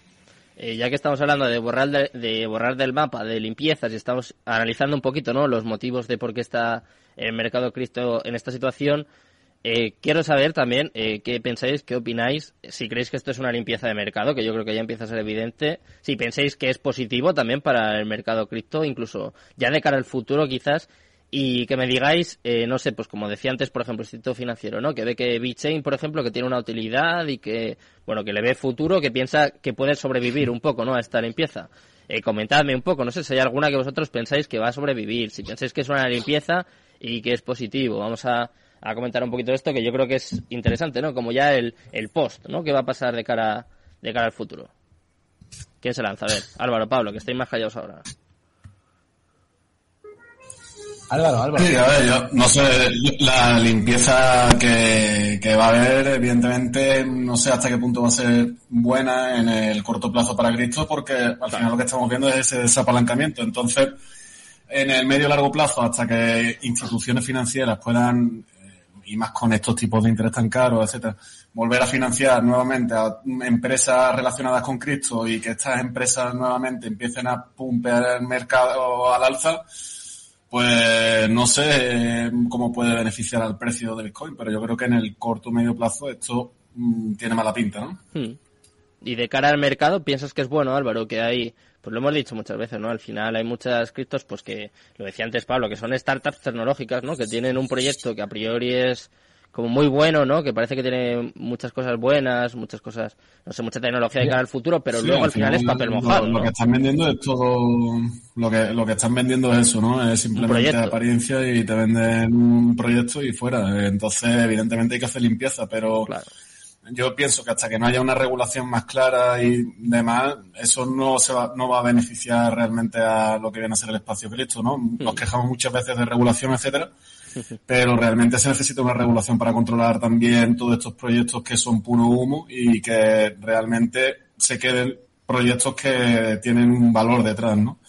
eh, ya que estamos hablando de borrar, de, borrar del mapa, de limpiezas, y estamos analizando un poquito ¿no? los motivos de por qué está el mercado cripto en esta situación, eh, quiero saber también eh, qué pensáis, qué opináis, si creéis que esto es una limpieza de mercado, que yo creo que ya empieza a ser evidente, si pensáis que es positivo también para el mercado cripto, incluso ya de cara al futuro quizás, y que me digáis, eh, no sé, pues como decía antes, por ejemplo, el Instituto Financiero, ¿no? Que ve que BitChain, por ejemplo, que tiene una utilidad y que, bueno, que le ve futuro, que piensa que puede sobrevivir un poco, ¿no? A esta limpieza. Eh, comentadme un poco, no sé si hay alguna que vosotros pensáis que va a sobrevivir, si pensáis que es una limpieza y que es positivo. Vamos a, a comentar un poquito esto que yo creo que es interesante, ¿no? Como ya el, el post, ¿no? ¿Qué va a pasar de cara, de cara al futuro? ¿Quién se lanza? A ver, Álvaro, Pablo, que estáis más callados ahora. Álvaro, Álvaro. Sí, a ver, yo no sé, la limpieza que, que va a haber, evidentemente, no sé hasta qué punto va a ser buena en el corto plazo para Cristo, porque al final lo que estamos viendo es ese desapalancamiento. Entonces, en el medio largo plazo, hasta que instituciones financieras puedan y más con estos tipos de interés tan caros, etcétera, volver a financiar nuevamente a empresas relacionadas con Cristo y que estas empresas nuevamente empiecen a pumpear el mercado al alza, pues no sé cómo puede beneficiar al precio de Bitcoin, pero yo creo que en el corto o medio plazo esto mm, tiene mala pinta, ¿no? Hmm. Y de cara al mercado, ¿piensas que es bueno, Álvaro, que hay pues lo hemos dicho muchas veces, ¿no? Al final hay muchas criptos, pues que, lo decía antes Pablo, que son startups tecnológicas, ¿no? Que tienen un proyecto que a priori es como muy bueno, ¿no? Que parece que tiene muchas cosas buenas, muchas cosas, no sé, mucha tecnología de cara al futuro, pero luego al final, es papel mojado. Lo, que están vendiendo es todo, lo que, lo que están vendiendo es eso, ¿no? Es simplemente apariencia y te venden un proyecto y fuera. Entonces, evidentemente hay que hacer limpieza, pero yo pienso que hasta que no haya una regulación más clara y demás, eso no se va, no va a beneficiar realmente a lo que viene a ser el espacio Cristo, ¿no? Nos hmm. quejamos muchas veces de regulación, etcétera, pero realmente se necesita una regulación para controlar también todos estos proyectos que son puro humo y que realmente se queden proyectos que tienen un valor detrás, ¿no?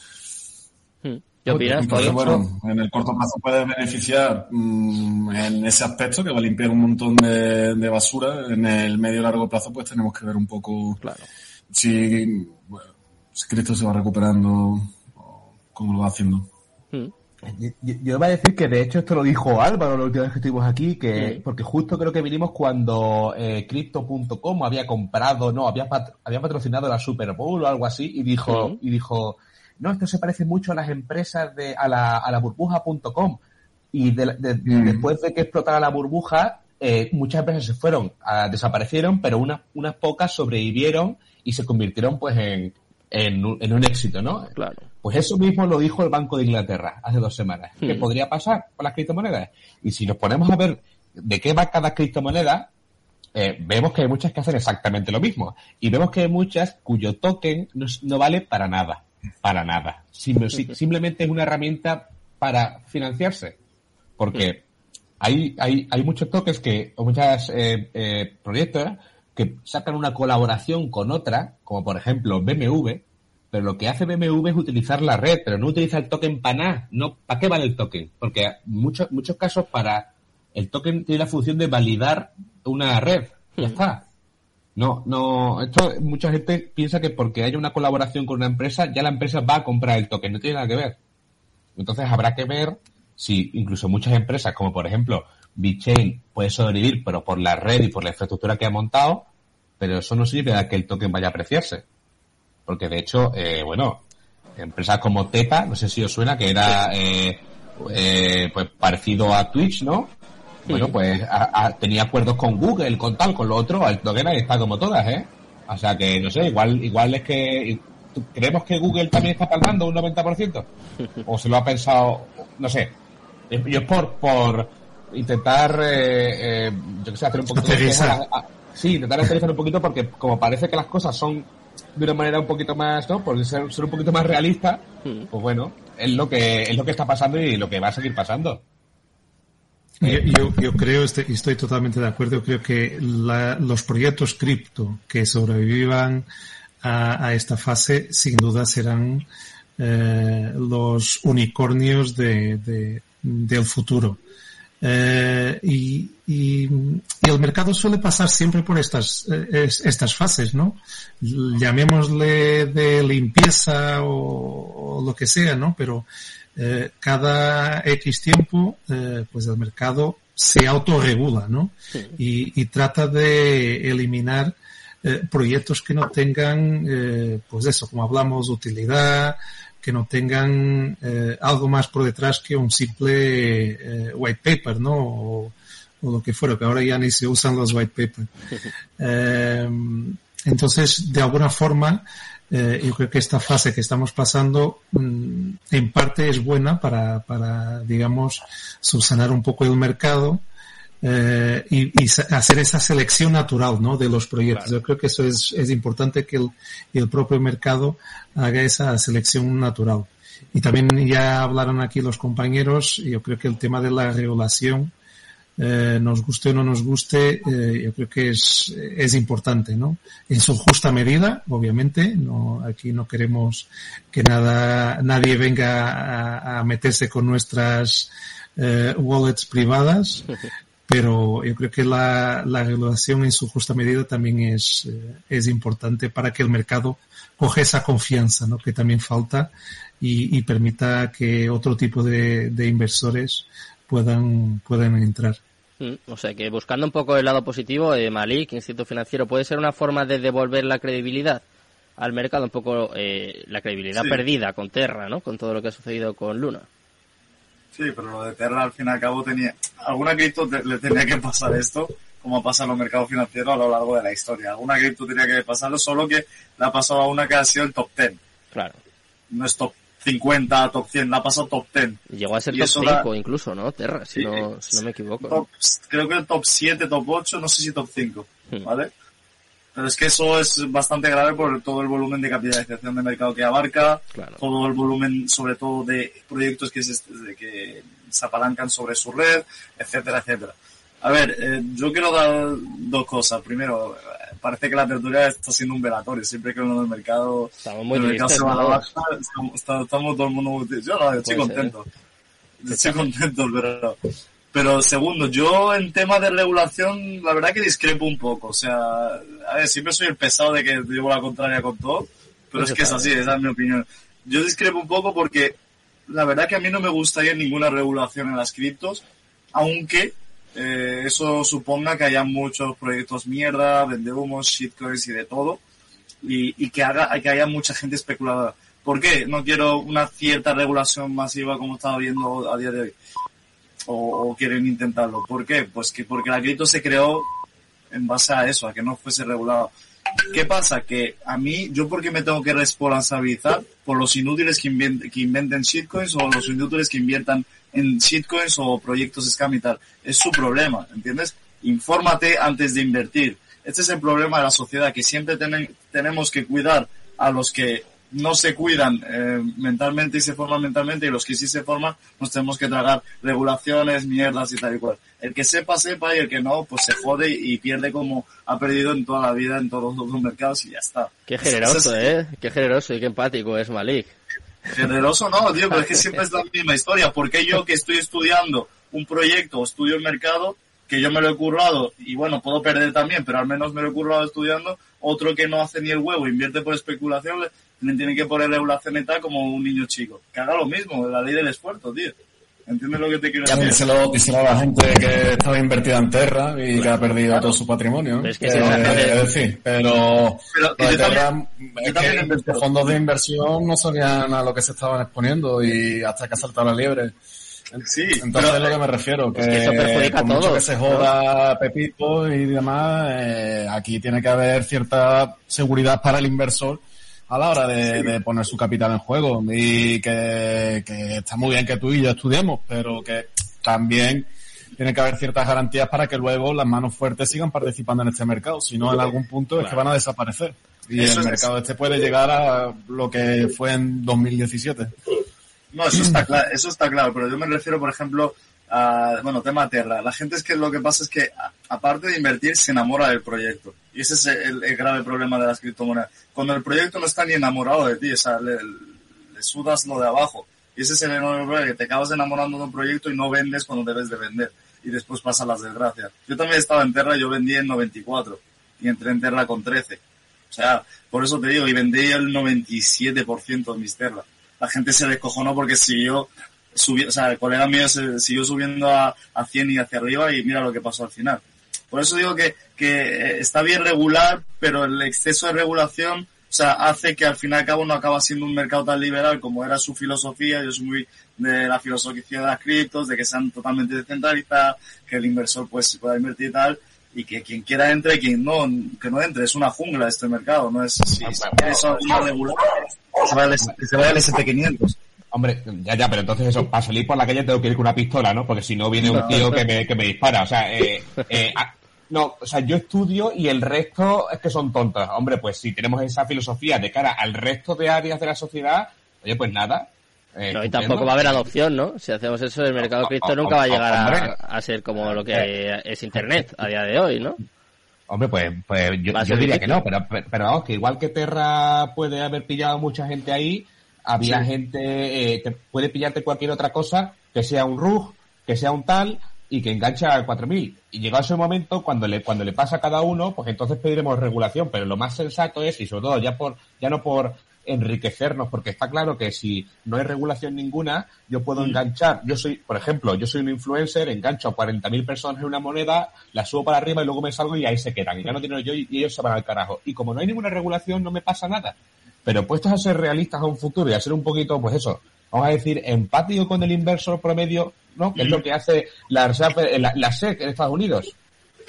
¿Qué opinas, bueno, en el corto plazo puede beneficiar mm, en ese aspecto, que va a limpiar un montón de, basura. En el medio y largo plazo, pues tenemos que ver un poco claro. si, bueno, Cristo se va recuperando o cómo lo va haciendo. Hmm. Yo, yo, iba a decir que de hecho esto lo dijo Álvaro la última vez que estuvimos aquí, que porque justo creo que vinimos cuando eh, Crypto.com había comprado, no, había, había patrocinado la Super Bowl o algo así y dijo, y dijo, no, esto se parece mucho a las empresas de, a la, a la burbuja.com. Y mm. después de que explotara la burbuja, eh, muchas empresas se fueron, desaparecieron, pero unas, unas pocas sobrevivieron y se convirtieron pues en, en, un, éxito, ¿no? Claro. Pues eso mismo lo dijo el Banco de Inglaterra hace dos semanas. ¿Qué hmm. podría pasar con las criptomonedas? Y si nos ponemos a ver de qué va cada criptomoneda, eh, vemos que hay muchas que hacen exactamente lo mismo. Y vemos que hay muchas cuyo token no vale para nada para nada. simplemente es una herramienta para financiarse. Porque hay, hay, hay muchos toques que, o muchos eh, eh, proyectos que sacan una colaboración con otra, como por ejemplo BMW, pero lo que hace BMW es utilizar la red, pero no utiliza el token para nada. No, ¿Para qué vale el token? Porque en muchos, muchos casos para el token tiene la función de validar una red. Ya está. No, no, esto mucha gente piensa que porque haya una colaboración con una empresa, ya la empresa va a comprar el token, no tiene nada que ver. Entonces habrá que ver si incluso muchas empresas, como por ejemplo BitChain, puede sobrevivir, pero por la red y por la infraestructura que ha montado, pero eso no sirve a que el token vaya a apreciarse. Porque de hecho, eh, bueno, empresas como Teta, no sé si os suena, que era eh, eh, pues parecido a Twitch, ¿no? Bueno, pues tenía acuerdos con Google, con tal, con lo otro, token está como todas, ¿eh? O sea que, no sé, igual igual es que... ¿Creemos que Google también está palmando un 90%? ¿O se lo ha pensado, no sé? Yo es por, por intentar, eh, eh, yo que sé, hacer un poquito... De sí, intentar aterrizar un poquito porque como parece que las cosas son de una manera un poquito más, ¿no? Por ser, ser un poquito más realista, pues bueno, es lo que es lo que está pasando y lo que va a seguir pasando. Yo, yo, creo, este, estoy totalmente de acuerdo, creo que los proyectos cripto que sobrevivan a, esta fase sin duda serán eh, los unicornios de, del futuro. Eh, y, el mercado suele pasar siempre por estas, eh, estas fases, ¿no? Llamémosle de limpieza o, lo que sea, ¿no? Pero eh, cada X tiempo, eh, pues el mercado se autorregula, ¿no? Y, y, trata de eliminar eh, proyectos que no tengan, eh, pues eso, como hablamos, utilidad, que no tengan eh, algo más por detrás que un simple eh, white paper, ¿no? O, o, lo que fuera, que ahora ya ni se usan los white paper. Eh, entonces, de alguna forma, eh, yo creo que esta fase que estamos pasando mm, en parte es buena para, para, digamos, subsanar un poco el mercado eh, y, y, hacer esa selección natural ¿no? de los proyectos. Claro. Yo creo que eso es, es importante que el, el, propio mercado haga esa selección natural. Y también ya hablaron aquí los compañeros, yo creo que el tema de la regulación, eh, nos guste o no nos guste, eh, yo creo que es, es importante, ¿no? En su justa medida, obviamente, no, aquí no queremos que nada, nadie venga a, a meterse con nuestras eh, wallets privadas, pero yo creo que la, la regulación en su justa medida también es, eh, es importante para que el mercado coge esa confianza ¿no? que también falta y, y permita que otro tipo de, de inversores puedan, puedan entrar. Mm, o sea que buscando un poco el lado positivo, eh, Malik, Instituto Financiero, ¿puede ser una forma de devolver la credibilidad al mercado? Un poco eh, la credibilidad sí. perdida con Terra, ¿no? Con todo lo que ha sucedido con Luna. Sí, pero lo de Terra al fin y al cabo tenía, alguna cripto te, le tenía que pasar esto, como pasa en los mercados financieros a lo largo de la historia. Alguna cripto tenía que pasarlo, solo que le ha pasado a una que ha sido el top 10. Claro. No es top 50, top 100, la ha pasado top 10. Llegó a ser y top 5 da... incluso, ¿no? Terra, si, sí, no, si no me equivoco. Top, creo que el top 7, top 8, no sé si top 5, hmm. ¿vale? Pero es que eso es bastante grave por todo el volumen de capitalización de mercado que abarca, claro. todo el volumen, sobre todo, de proyectos que se, que se apalancan sobre su red, etcétera, etcétera. A ver, eh, yo quiero dar dos cosas. Primero, parece que la tertulia está siendo un velatorio. Siempre que uno del mercado, estamos muy el mercado se va a la baja, estamos, estamos, todo el mundo muy Yo no, estoy contento. Ser. Estoy contento, pero pero segundo, yo en tema de regulación, la verdad que discrepo un poco. O sea, a ver, siempre soy el pesado de que llevo la contraria con todo, pero es que es así, esa es mi opinión. Yo discrepo un poco porque la verdad que a mí no me gustaría ninguna regulación en las criptos, aunque eh, eso suponga que haya muchos proyectos mierda, vende humos, shitcoins y de todo, y, que, haga, haya mucha gente especuladora. ¿Por qué? No quiero una cierta regulación masiva como estaba viendo a día de hoy o, o, quieren intentarlo. ¿Por qué? Pues que porque la cripto se creó en base a eso, a que no fuese regulado. ¿Qué pasa? Que a mí, yo porque me tengo que responsabilizar por los inútiles que, inventen, que inventen shitcoins o los inútiles que inviertan en shitcoins o proyectos scam y tal. Es su problema, ¿entiendes? Infórmate antes de invertir. Este es el problema de la sociedad, que siempre ten, tenemos que cuidar a los que no se cuidan eh, mentalmente y se forman mentalmente y los que sí se forman nos tenemos que tragar regulaciones, mierdas y tal y cual. El que sepa, sepa y el que no, pues se jode y pierde como ha perdido en toda la vida en todos los mercados y ya está. Qué generoso, ¿eh? Qué generoso y qué empático es Malik. Generoso no, tío, pero es que siempre es la misma historia. porque yo que estoy estudiando un proyecto o estudio el mercado, que yo me lo he currado y bueno, puedo perder también, pero al menos me lo he currado estudiando, otro que no hace ni el huevo, invierte por especulación, le tienen que poner regulación y tal como un niño chico. Que haga lo mismo, la ley del esfuerzo, tío. ¿Entiendes lo que te quiero ya decir? Díselo, díselo a la gente que estaba invertida en Terra y claro, que ha perdido claro. todo su patrimonio. Es, que eh, es decir, pero, pero de Terra, también, es que los fondos de inversión no sabían a lo que se estaban exponiendo y hasta que ha saltado la liebre. Sí, entonces es lo que me refiero, que, es que eso perjudica por mucho que se joda ¿no? Pepito y demás, eh, aquí tiene que haber cierta seguridad para el inversor a la hora de, poner su capital en juego y que, que, está muy bien que tú y yo estudiemos, pero que también tiene que haber ciertas garantías para que luego las manos fuertes sigan participando en este mercado, si no en algún punto claro. es que van a desaparecer. Y eso el mercado es. este puede llegar a lo que fue en 2017. No, eso está claro, eso está claro, pero yo me refiero, por ejemplo, bueno, tema Terra. La gente es que lo que pasa es que, aparte de invertir, se enamora del proyecto. Y ese es el, el grave problema de las criptomonedas. Cuando el proyecto no está ni enamorado de ti, o sea, le, le sudas lo de abajo. Y ese es el enorme problema, que te acabas enamorando de un proyecto y no vendes cuando debes de vender. y después pasan las desgracias. Yo también estaba en Terra, yo vendí en 94 y entré en Terra con 13. O sea, por eso te digo, y vendí el 97% de mis Terra. La gente se descojonó porque siguió subiendo, o sea, el colega mío se siguió subiendo a, a 100 y hacia arriba y mira lo que pasó al final. Por eso digo que, que está bien regular, pero el exceso de regulación, o sea, hace que al fin y al cabo no acaba siendo un mercado tan liberal como era su filosofía. Yo soy muy de la filosofía de las criptos, de que sean totalmente descentralizadas, que el inversor pues pueda invertir y tal, y que quien quiera entre, quien no, que no entre, es una jungla este mercado, no es si, eso una regular, se vaya al SP500. Hombre, ya, ya, pero entonces eso, para salir por la calle tengo que ir con una pistola, ¿no? Porque si no viene un tío que me, que me dispara. O sea, eh, eh, no, o sea, yo estudio y el resto es que son tontos. Hombre, pues si tenemos esa filosofía de cara al resto de áreas de la sociedad, oye, pues nada. Eh, no, y tampoco va a haber adopción, ¿no? Si hacemos eso, el mercado cripto nunca va a llegar a, ser como lo que es Internet a día de hoy, ¿no? Hombre, pues, pues yo, diría que no, pero, pero, vamos, que igual que Terra puede haber pillado mucha gente ahí, había gente eh, que puede pillarte cualquier otra cosa, que sea un RUG, que sea un tal, y que engancha a 4.000. Y llegado ese momento, cuando le, cuando le pasa a cada uno, pues entonces pediremos regulación. Pero lo más sensato es, y sobre todo ya por, ya no por enriquecernos, porque está claro que si no hay regulación ninguna, yo puedo mm. enganchar, yo soy, por ejemplo, yo soy un influencer, engancho a 40.000 personas en una moneda, la subo para arriba y luego me salgo y ahí se quedan. Y ya no tienen yo y ellos se van al carajo. Y como no hay ninguna regulación, no me pasa nada. Pero puestos a ser realistas a un futuro y a ser un poquito, pues eso, vamos a decir, empático con el inversor promedio, ¿no? Que es lo que hace la, la, SEC en Estados Unidos.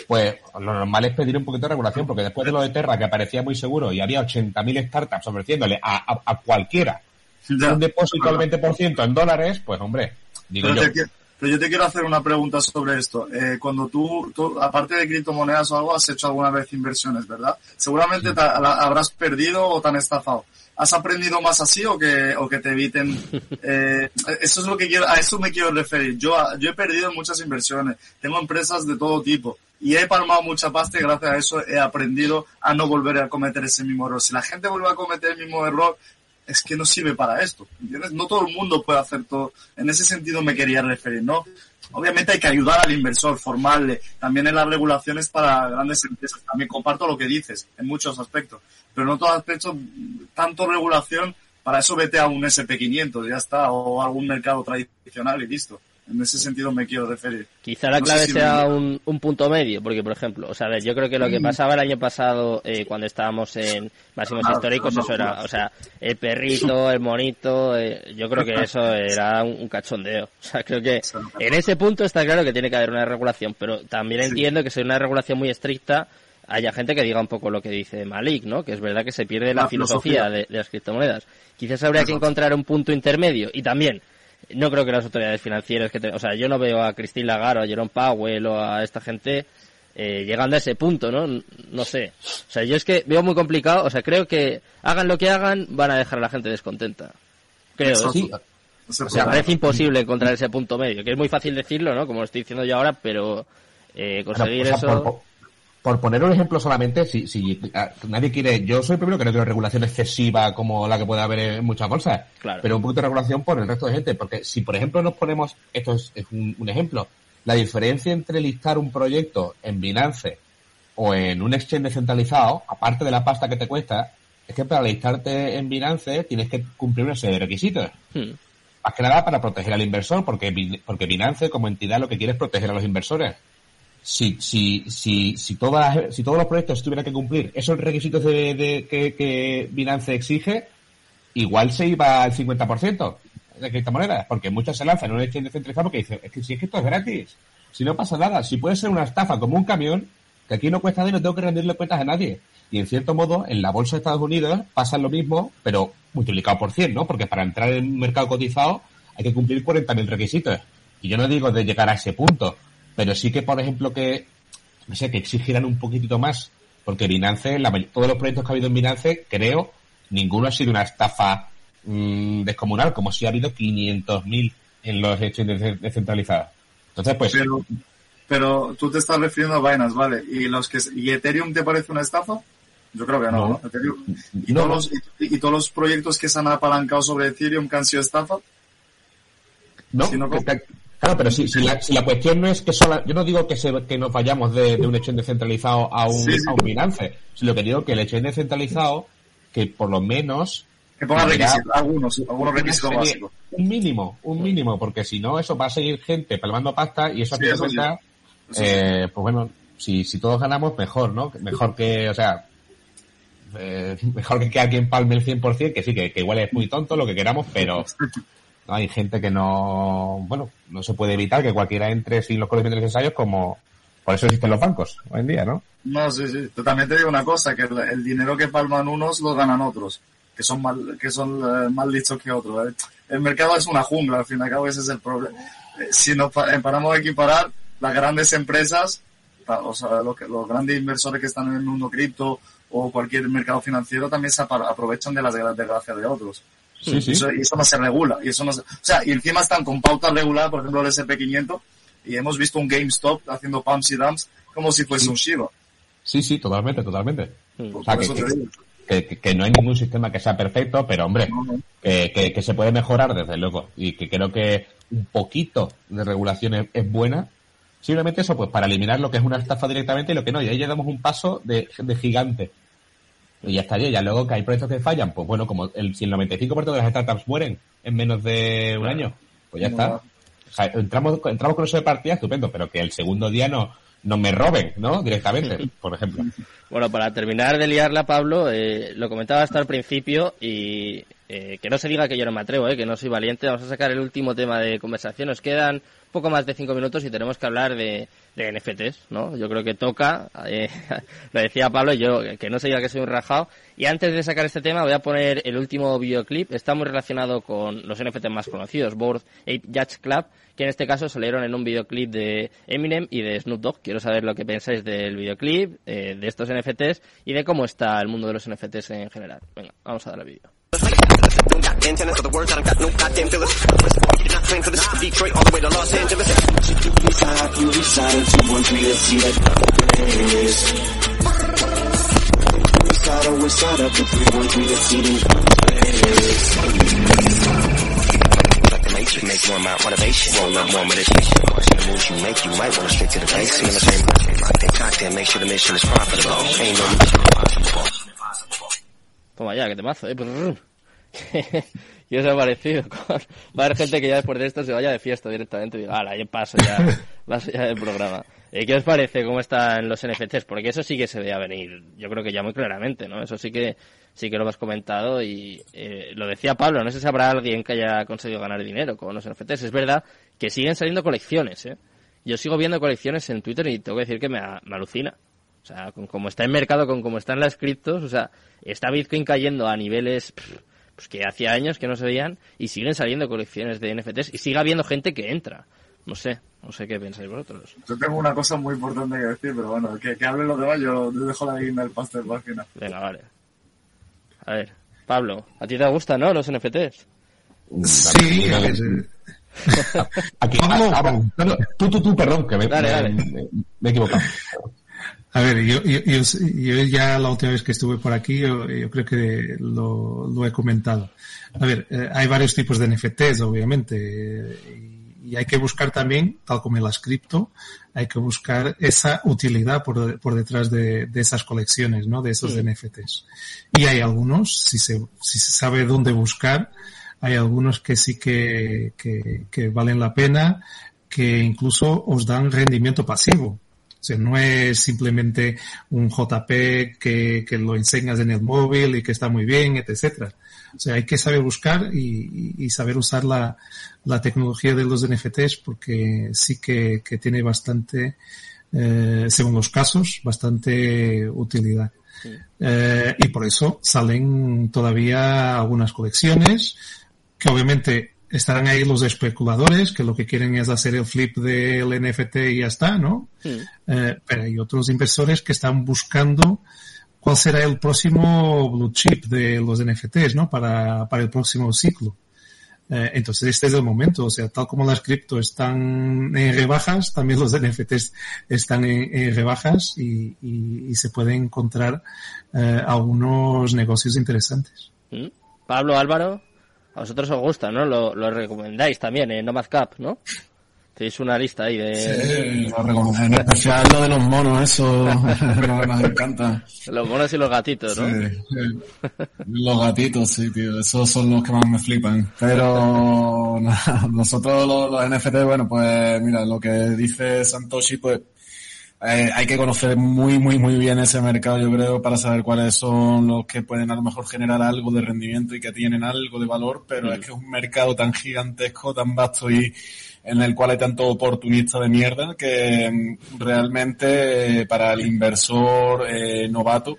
Pues lo normal es pedir un poquito de regulación, porque después de lo de Terra, que parecía muy seguro y había 80.000 startups ofreciéndole a, a, cualquiera un depósito al 20% en dólares, pues hombre, digo yo. Pero yo te quiero hacer una pregunta sobre esto. Eh, cuando tú, aparte de criptomonedas o algo, has hecho alguna vez inversiones, ¿verdad? Seguramente te, habrás perdido o te han estafado. ¿Has aprendido más así o que, o que te eviten? Eh, eso es lo que quiero, a eso me quiero referir. Yo, yo he perdido muchas inversiones. Tengo empresas de todo tipo y he palmado mucha pasta y gracias a eso he aprendido a no volver a cometer ese mismo error. Si la gente vuelve a cometer el mismo error, es que no sirve para esto. ¿entiendes? No todo el mundo puede hacer todo. En ese sentido me quería referir, ¿no? Obviamente hay que ayudar al inversor, formarle. También en las regulaciones para grandes empresas. También comparto lo que dices en muchos aspectos. Pero no todo aspectos, tanto regulación, para eso vete a un SP500, ya está, o algún mercado tradicional y listo. En ese sentido me quiero referir. Quizá la clave sea un, un, punto medio, porque por ejemplo, o sea, yo creo que lo que pasaba el año pasado eh, cuando estábamos en máximos ah, históricos, eso era, o sea, el perrito, el monito, eh, yo creo que eso era un, cachondeo. O sea, creo que en ese punto está claro que tiene que haber una regulación, pero también entiendo que si hay una regulación muy estricta, haya gente que diga un poco lo que dice Malik, ¿no? Que es verdad que se pierde la, filosofía, De, de las criptomonedas. Quizás habría que encontrar un punto intermedio y también no creo que las autoridades financieras que o sea yo no veo a Christine Lagarde o a Jerome Powell o a esta gente eh, llegando a ese punto no no sé. O sea yo es que veo muy complicado o sea creo que hagan lo que hagan van a dejar a la gente descontenta. Creo sí. O sea parece imposible encontrar ese punto medio que es muy fácil decirlo no como lo estoy diciendo yo ahora pero eh, conseguir eso por poner un ejemplo solamente, si, si nadie quiere, yo soy el primero que no quiero regulación excesiva como la que puede haber en muchas bolsas, pero un poquito de regulación por el resto de gente, porque si por ejemplo nos ponemos, esto es, un, ejemplo, la diferencia entre listar un proyecto en Binance o en un exchange descentralizado, aparte de la pasta que te cuesta, es que para listarte en Binance tienes que cumplir una serie de requisitos. Hmm. Más que nada para proteger al inversor, porque, porque Binance como entidad lo que quiere es proteger a los inversores si, si, si, si, todas si todos los proyectos tuvieran que cumplir esos requisitos de, que, que Binance exige, igual se iba al 50% de criptomonedas, porque muchas se lanzan en un exchange descentralizado porque dicen, es que si es que esto es gratis, si no pasa nada, si puede ser una estafa como un camión, que aquí no cuesta dinero, tengo que rendirle cuentas a nadie. Y en cierto modo, en la bolsa de Estados Unidos pasa lo mismo, pero multiplicado por 100, ¿no? Porque para entrar en un mercado cotizado hay que cumplir 40.000 requisitos. Y yo no digo de llegar a ese punto, pero sí que, por ejemplo, que, no sé, que exigieran un poquitito más, porque Binance, la, todos los proyectos que ha habido en Binance, creo, ninguno ha sido una estafa mmm, descomunal, como si ha habido 500.000 en los exchanges descentralizados. Entonces, pues... Pero, pero tú te estás refiriendo a Binance, ¿vale? ¿Y los que ¿y Ethereum te parece una estafa? Yo creo que no, ¿no? ¿Y, Todos los, y, todos los proyectos que se han apalancado sobre Ethereum que han sido estafa? No, Claro, pero si, si, la, si la cuestión no es que solo, yo no digo que, se, que nos vayamos de, de un exchange descentralizado a un, a un Binance, sino que digo que el exchange descentralizado, que por lo menos... Que ponga requisitos, algunos, algunos requisitos básicos. Un mínimo, un mínimo, porque si no, eso va a seguir gente palmando pasta y eso a cuenta, eh, pues bueno, si, si todos ganamos, mejor, ¿no? Mejor que, o sea, eh, mejor que, que alguien palme el 100%, que sí, que, que igual es muy tonto, lo que queramos, pero hay gente que no, bueno, no se puede evitar que cualquiera entre sin los conocimientos necesarios como, por eso existen los bancos hoy en día, ¿no? No, sí, sí. Totalmente digo una cosa, que el, dinero que palman unos lo ganan otros, que son mal, que son eh, más listos que otros. ¿eh? El mercado es una jungla, al fin y al cabo ese es el problema. Eh, si nos paramos a equiparar, las grandes empresas, o sea, los, los grandes inversores que están en el mundo cripto o cualquier mercado financiero también se aprovechan de las desgracias de otros. Sí, sí. y eso no se regula. Y eso no o sea, y encima están con pautas reguladas, por ejemplo, el SP500, y hemos visto un GameStop haciendo pumps y dumps como si fuese un Shiba. Sí, sí, totalmente, totalmente. O sea, que, que, no hay ningún sistema que sea perfecto, pero hombre, Que, que, se puede mejorar desde luego. Y que creo que un poquito de regulación es, buena. Simplemente eso, pues para eliminar lo que es una estafa directamente y lo que no. Y ahí ya damos un paso de, de gigante. Y ya estaría. Ya luego que hay proyectos que fallan, pues bueno, como el, si el 95% de las startups mueren en menos de un año, pues ya está. entramos, entramos con eso de partida, estupendo, pero que el segundo día no, no me roben, ¿no? Directamente, por ejemplo. Bueno, para terminar de liarla, Pablo, eh, lo comentaba hasta el principio y eh, que no se diga que yo no me atrevo, eh, que no soy valiente. Vamos a sacar el último tema de conversación. Nos quedan poco más de cinco minutos y tenemos que hablar de, de NFTs, ¿no? Yo creo que toca, eh, lo decía Pablo, yo que no se diga que soy un rajado. Y antes de sacar este tema voy a poner el último videoclip, está muy relacionado con los NFTs más conocidos, Board Ape Judge Club, que en este caso salieron en un videoclip de Eminem y de Snoop Dogg. Quiero saber lo que pensáis del videoclip, eh, de estos NFTs y de cómo está el mundo de los NFTs en general. Venga, vamos a dar el vídeo. Antennas for the words, I don't got no goddamn feelings. You're not trained for this. Detroit all the way to Los Angeles. You decide, you decide, two, one, three, let's see that place. Side up, west side up, two, three, one, three, let's see that Make more amount motivation, roll up more meditation. Watching the moves you make, you might to straight to the. See in the same locked in cocktail, make sure the mission is profitable. Ain't no mission impossible. Toma ya, que te mazo, eh. ¿Qué os ha parecido? Va a haber gente que ya después de esto se vaya de fiesta directamente y diga, ala, ya paso ya, paso ya del programa. Eh, ¿Qué os parece cómo están los NFTs? Porque eso sí que se ve a venir, yo creo que ya muy claramente, ¿no? Eso sí que sí que lo has comentado y eh, lo decía Pablo, no sé si habrá alguien que haya conseguido ganar dinero con los NFTs. Es verdad que siguen saliendo colecciones, ¿eh? Yo sigo viendo colecciones en Twitter y tengo que decir que me, alucina. O sea, con cómo está en mercado, con cómo están las criptos, o sea, está Bitcoin cayendo a niveles pues que hacía años que no se veían y siguen saliendo colecciones de NFTs y sigue habiendo gente que entra. No sé, no sé qué pensáis vosotros. Yo tengo una cosa muy importante que decir, pero bueno, que, que hablen los demás, yo dejo la guinda del pastel página. Venga, vale. A ver, Pablo, ¿a ti te gustan, no, los NFTs? Sí, a ver. Aquí, ah, ah, tú, tú, tú, perdón, que me, me, me he equivocado. A ver, yo, yo, yo, ya la última vez que estuve por aquí, yo, creo que lo, lo, he comentado. A ver, eh, hay varios tipos de NFTs, obviamente, y, hay que buscar también, tal como en las cripto, hay que buscar esa utilidad por, por detrás de, de, esas colecciones, ¿no? De esos NFTs. Y hay algunos, si se, si se sabe dónde buscar, hay algunos que sí que, que, que valen la pena, que incluso os dan rendimiento pasivo sea, no es simplemente un JP que, que, lo enseñas en el móvil y que está muy bien, etcétera. O sea, hay que saber buscar y, y saber usar la, la, tecnología de los NFTs porque sí que, que tiene bastante, eh, según los casos, bastante utilidad. Eh, y por eso salen todavía algunas colecciones que obviamente estarán ahí los especuladores que lo que quieren es hacer el flip del NFT y ya está, ¿no? Eh, pero hay otros inversores que están buscando cuál será el próximo blue chip de los NFTs, ¿no? Para, para el próximo ciclo. Eh, entonces este es el momento, o sea, tal como las cripto están en rebajas, también los NFTs están en, rebajas y, y, y, se pueden encontrar eh, algunos negocios interesantes. Pablo Álvaro. A vosotros os gusta, ¿no? Lo, lo recomendáis también en Nomad Cap, ¿no? Tenéis una lista ahí de... Sí, lo en especial lo de los monos, eso nos encanta. Los monos y los gatitos, ¿no? Sí, Los gatitos, sí, tío, esos son los que más me flipan. Pero nosotros los, los NFT, bueno, pues mira, lo que dice Santoshi, pues eh, hay que conocer muy, muy, muy bien ese mercado, yo creo, para saber cuáles son los que pueden a lo mejor generar algo de rendimiento y que tienen algo de valor, pero es mm. que es un mercado tan gigantesco, tan vasto y en el cual hay tanto oportunista de mierda que mm, realmente eh, para el inversor eh, novato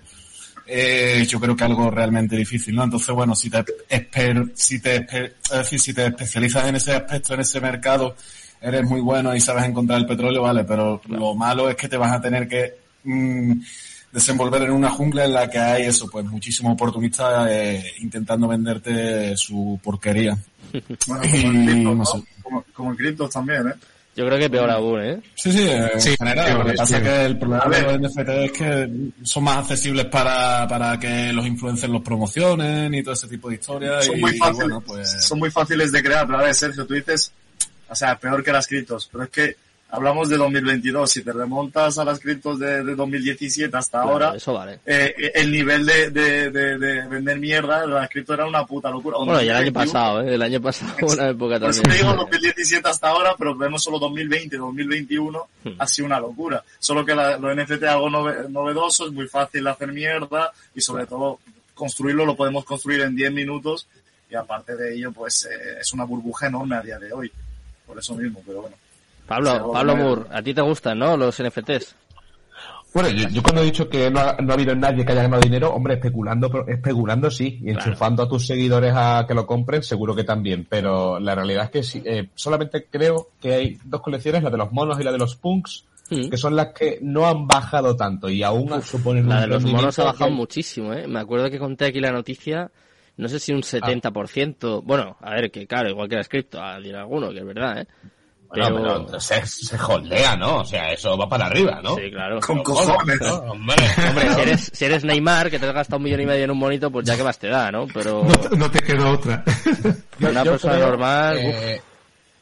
eh, yo creo que algo realmente difícil, ¿no? Entonces, bueno, si te, esper, si te, es decir, si te especializas en ese aspecto, en ese mercado, eres muy bueno y sabes encontrar el petróleo, vale, pero lo malo es que te vas a tener que mm, desenvolver en una jungla en la que hay eso, pues muchísimos oportunistas eh, intentando venderte su porquería. Bueno, como, como, en criptos también, ¿eh? Yo creo que peor aún, ¿eh? Sí, sí, en general. Lo que pasa es que el problema de los NFT es que son más accesibles para, para que los influencers los promocionen y todo ese tipo de historias. Son, muy, fáciles, pues... son muy fáciles de crear. Pero a ver, Sergio, tú dices o sea, peor que las criptos, pero es que hablamos de 2022, si te remontas a las criptos de, 2017 hasta ahora, eso vale. eh, el nivel de, de, de, vender mierda, las criptos era una puta locura. Bueno, y el año pasado, ¿eh? el año pasado una época también. Por eso digo 2017 hasta ahora, pero vemos solo 2020, 2021, hmm. ha sido una locura. Solo que la, los NFT algo novedoso, es muy fácil hacer mierda y sobre todo construirlo lo podemos construir en 10 minutos y aparte de ello, pues eh, es una burbuja enorme a día de hoy por eso mismo, pero bueno. Pablo, Pablo Moore, a ti te gustan, ¿no? Los NFTs. Bueno, yo, cuando he dicho que no ha, habido nadie que haya ganado dinero, hombre, especulando, especulando sí, y enchufando a tus seguidores a que lo compren, seguro que también, pero la realidad es que sí, eh, solamente creo que hay dos colecciones, la de los monos y la de los punks, mm. que son las que no han bajado tanto y aún suponen La de los monos ha bajado muchísimo, ¿eh? Me acuerdo que conté aquí la noticia no sé si un 70%, bueno, a ver, que claro, igual que era escrito, a decir alguno, que es verdad, ¿eh? Bueno, pero, se, se holdea, ¿no? O sea, eso va para arriba, ¿no? Sí, claro. Con cojones, ¿no? Hombre, si, eres, si eres Neymar, que te has gastado un millón y medio en un monito, pues ya que más te da, ¿no? Pero... No, te queda otra. Una persona normal... Eh,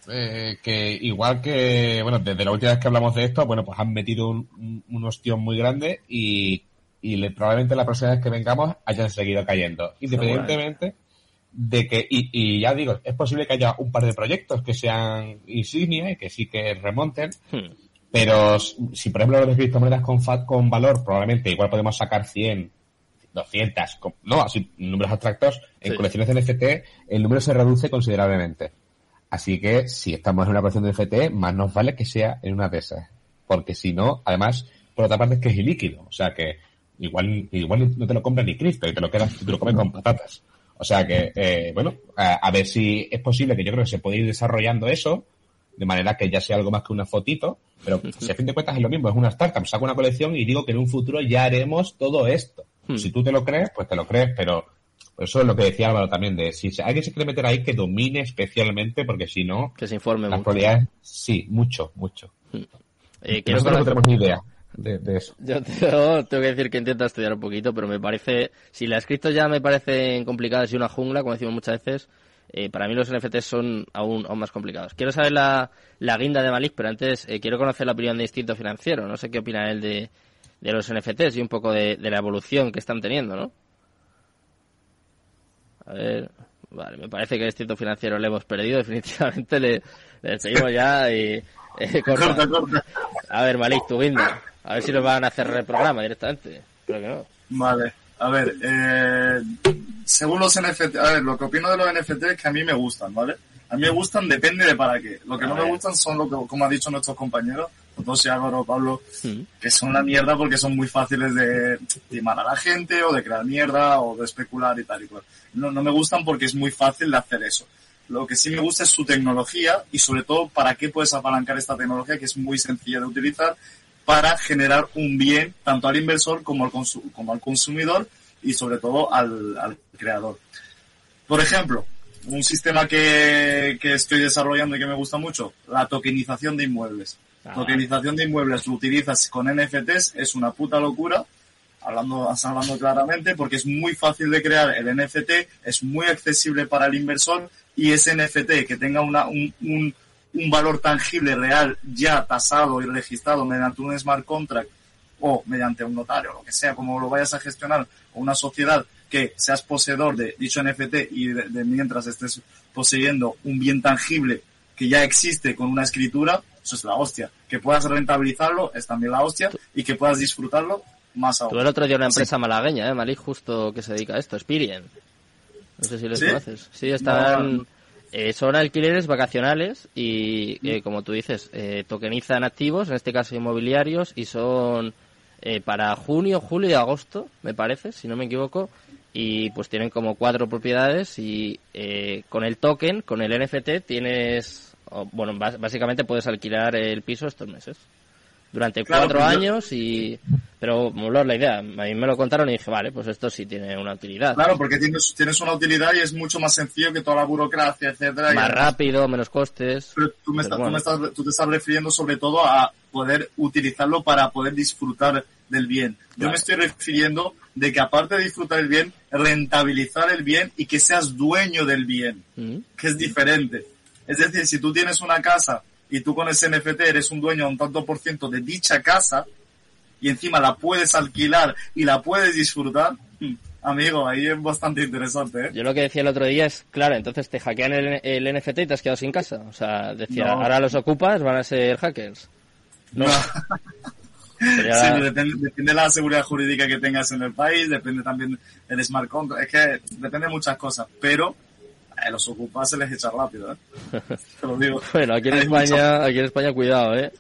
eh, que igual que, bueno, desde la última vez que hablamos de esto, bueno, pues han metido un, un hostión muy grande y y probablemente la próxima vez que vengamos hayan seguido cayendo. Independientemente de que, y, ya digo, es posible que haya un par de proyectos que sean insignia y que sí que remonten, hmm. pero si por ejemplo los de criptomonedas con, con valor, probablemente igual podemos sacar 100, 200, no, así números abstractos, en colecciones de NFT el número se reduce considerablemente. Así que si estamos en una colección de NFT, más nos vale que sea en una de esas. Porque si no, además, por otra parte es que es ilíquido. O sea que igual, igual no te lo compras ni Cristo y te lo quedas, te lo comes con patatas. O sea que, eh, bueno, a, ver si es posible que yo creo que se puede ir desarrollando eso, de manera que ya sea algo más que una fotito, pero si a fin de cuentas es lo mismo, es una startup, saco una colección y digo que en un futuro ya haremos todo esto. Hmm. Si tú te lo crees, pues te lo crees, pero eso es lo que decía Álvaro también, de si alguien se quiere meter ahí, que domine especialmente, porque si no... Que se informe mucho. sí, mucho, mucho. Hmm. Eh, no tenemos ni idea de, eso. Yo tengo, que decir que intento estudiar un poquito, pero me parece, si la escrito ya me parecen complicadas y una jungla, como decimos muchas veces, eh, para mí los NFTs son aún, aún más complicados. Quiero saber la, la guinda de Malik, pero antes eh, quiero conocer la opinión de Instinto Financiero. No sé qué opina él de, de los NFTs y un poco de, de la evolución que están teniendo, ¿no? A ver, vale, me parece que el Instinto Financiero le hemos perdido, definitivamente le, le seguimos ya y... Eh, corta. A ver, Malik, tu guinda. A ver si nos van a hacer reprograma directamente. Creo que no. Vale. A ver, eh, según los NFT, a ver, lo que opino de los NFT es que a mí me gustan, ¿vale? A mí me gustan, depende de para qué. Lo que no me gustan son lo que, como han dicho nuestros compañeros, José Álvaro, Pablo, que son una mierda porque son muy fáciles de timar a la gente o de crear mierda o de especular y tal y cual. No, no me gustan porque es muy fácil de hacer eso. Lo que sí me gusta es su tecnología y sobre todo para qué puedes apalancar esta tecnología que es muy sencilla de utilizar para generar un bien tanto al inversor como al, como al consumidor y sobre todo al, creador. Por ejemplo, un sistema que, que, estoy desarrollando y que me gusta mucho, la tokenización de inmuebles. Ah. Tokenización de inmuebles lo utilizas con NFTs, es una puta locura, hablando, hablando claramente, porque es muy fácil de crear el NFT, es muy accesible para el inversor y ese NFT que tenga una, un, un un valor tangible real ya tasado y registrado mediante un smart contract o mediante un notario, lo que sea, como lo vayas a gestionar, o una sociedad que seas poseedor de dicho NFT y de, mientras estés poseyendo un bien tangible que ya existe con una escritura, eso es la hostia. Que puedas rentabilizarlo es también la hostia y que puedas disfrutarlo más aún. Tú el otro día una empresa malagueña, ¿eh? Malí, justo que se dedica a esto, Spirien. No sé si les conoces. Sí, están... Eh, son alquileres vacacionales y, eh, como tú dices, eh, tokenizan activos, en este caso inmobiliarios, y son eh, para junio, julio y agosto, me parece, si no me equivoco, y pues tienen como cuatro propiedades y eh, con el token, con el NFT, tienes, bueno, básicamente puedes alquilar el piso estos meses durante cuatro años y pero moló la idea a mí me lo contaron y dije vale pues esto sí tiene una utilidad claro porque tienes tienes una utilidad y es mucho más sencillo que toda la burocracia etcétera más rápido menos costes pero tú, me estás, tú, te estás refiriendo sobre todo a poder utilizarlo para poder disfrutar del bien. Yo me estoy refiriendo de que aparte de disfrutar el bien rentabilizar el bien y que seas dueño del bien mm. que es diferente. Es decir si tú tienes una casa y tú con ese NFT eres un dueño a un tanto por ciento de dicha casa y encima la puedes alquilar y la puedes disfrutar, hmm, amigo, ahí es bastante interesante. ¿eh? Yo lo que decía el otro día es, claro, entonces te hackean el, NFT y te has quedado sin casa. O sea, decía, ahora los ocupas, van a ser hackers. No. sí, depende, de la seguridad jurídica que tengas en el país, depende también del smart contract, es que depende de muchas cosas, pero a los ocupas se les echa rápido, ¿eh? Te lo digo. Bueno, aquí en España, aquí en España cuidado, ¿eh?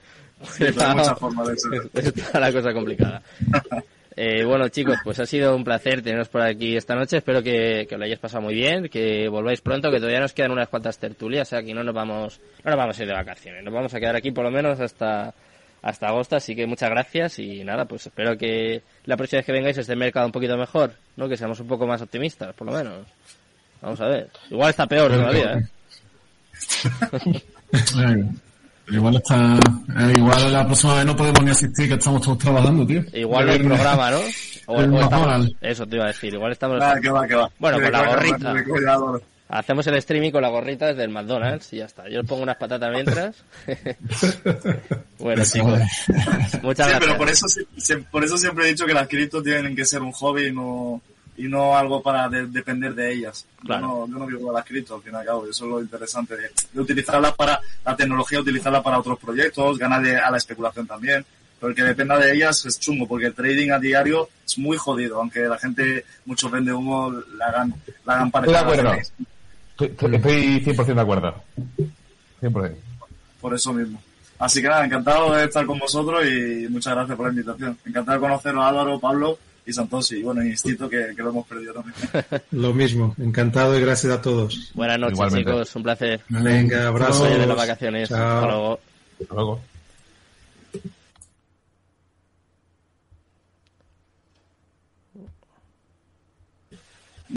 está, de Está la cosa complicada. Eh, bueno, chicos, pues ha sido un placer teneros por aquí esta noche. Espero que, que, lo hayáis pasado muy bien, que volváis pronto, que todavía nos quedan unas cuantas tertulias. O sea, aquí no nos vamos, no nos vamos a ir de vacaciones. Nos vamos a quedar aquí por lo menos hasta, hasta agosto. Así que muchas gracias y nada, pues espero que la próxima vez que vengáis esté el mercado un poquito mejor, ¿no? Que seamos un poco más optimistas, por lo menos. Vamos a ver. Igual está peor todavía, ¿eh? igual está. Eh, igual la próxima vez no podemos ni asistir, que estamos todos trabajando, tío. Igual no hay programa, ¿no? O, estamos, eso te iba a decir. Igual estamos. Ah, que va, que va. Bueno, con la gorrita. Hacemos el streaming con la gorrita desde el McDonald's y ya está. Yo pongo unas patatas mientras. bueno, chicos. Muchas sí, gracias. pero por eso, por eso siempre he dicho que las criptos tienen que ser un hobby y no y no algo para depender de ellas. Yo, no, yo no vivo de las cripto, al fin y al cabo, eso es lo interesante de, de utilizarla para la tecnología, utilizarla para otros proyectos, ganar a la especulación también. Pero el que dependa de ellas es chungo, porque el trading a diario es muy jodido, aunque la gente, mucho vende humo, la hagan, la hagan Estoy de acuerdo. Estoy, 100% de acuerdo. 100%. Por eso mismo. Así que nada, encantado de estar con vosotros y muchas gracias por la invitación. Encantado de conoceros a Álvaro, Pablo y Santos y bueno, Instinto que, que, lo hemos perdido también. lo mismo, encantado y gracias a todos. Buenas noches chicos, un placer. Venga, abrazo. de las vacaciones. Hasta luego. Hasta luego.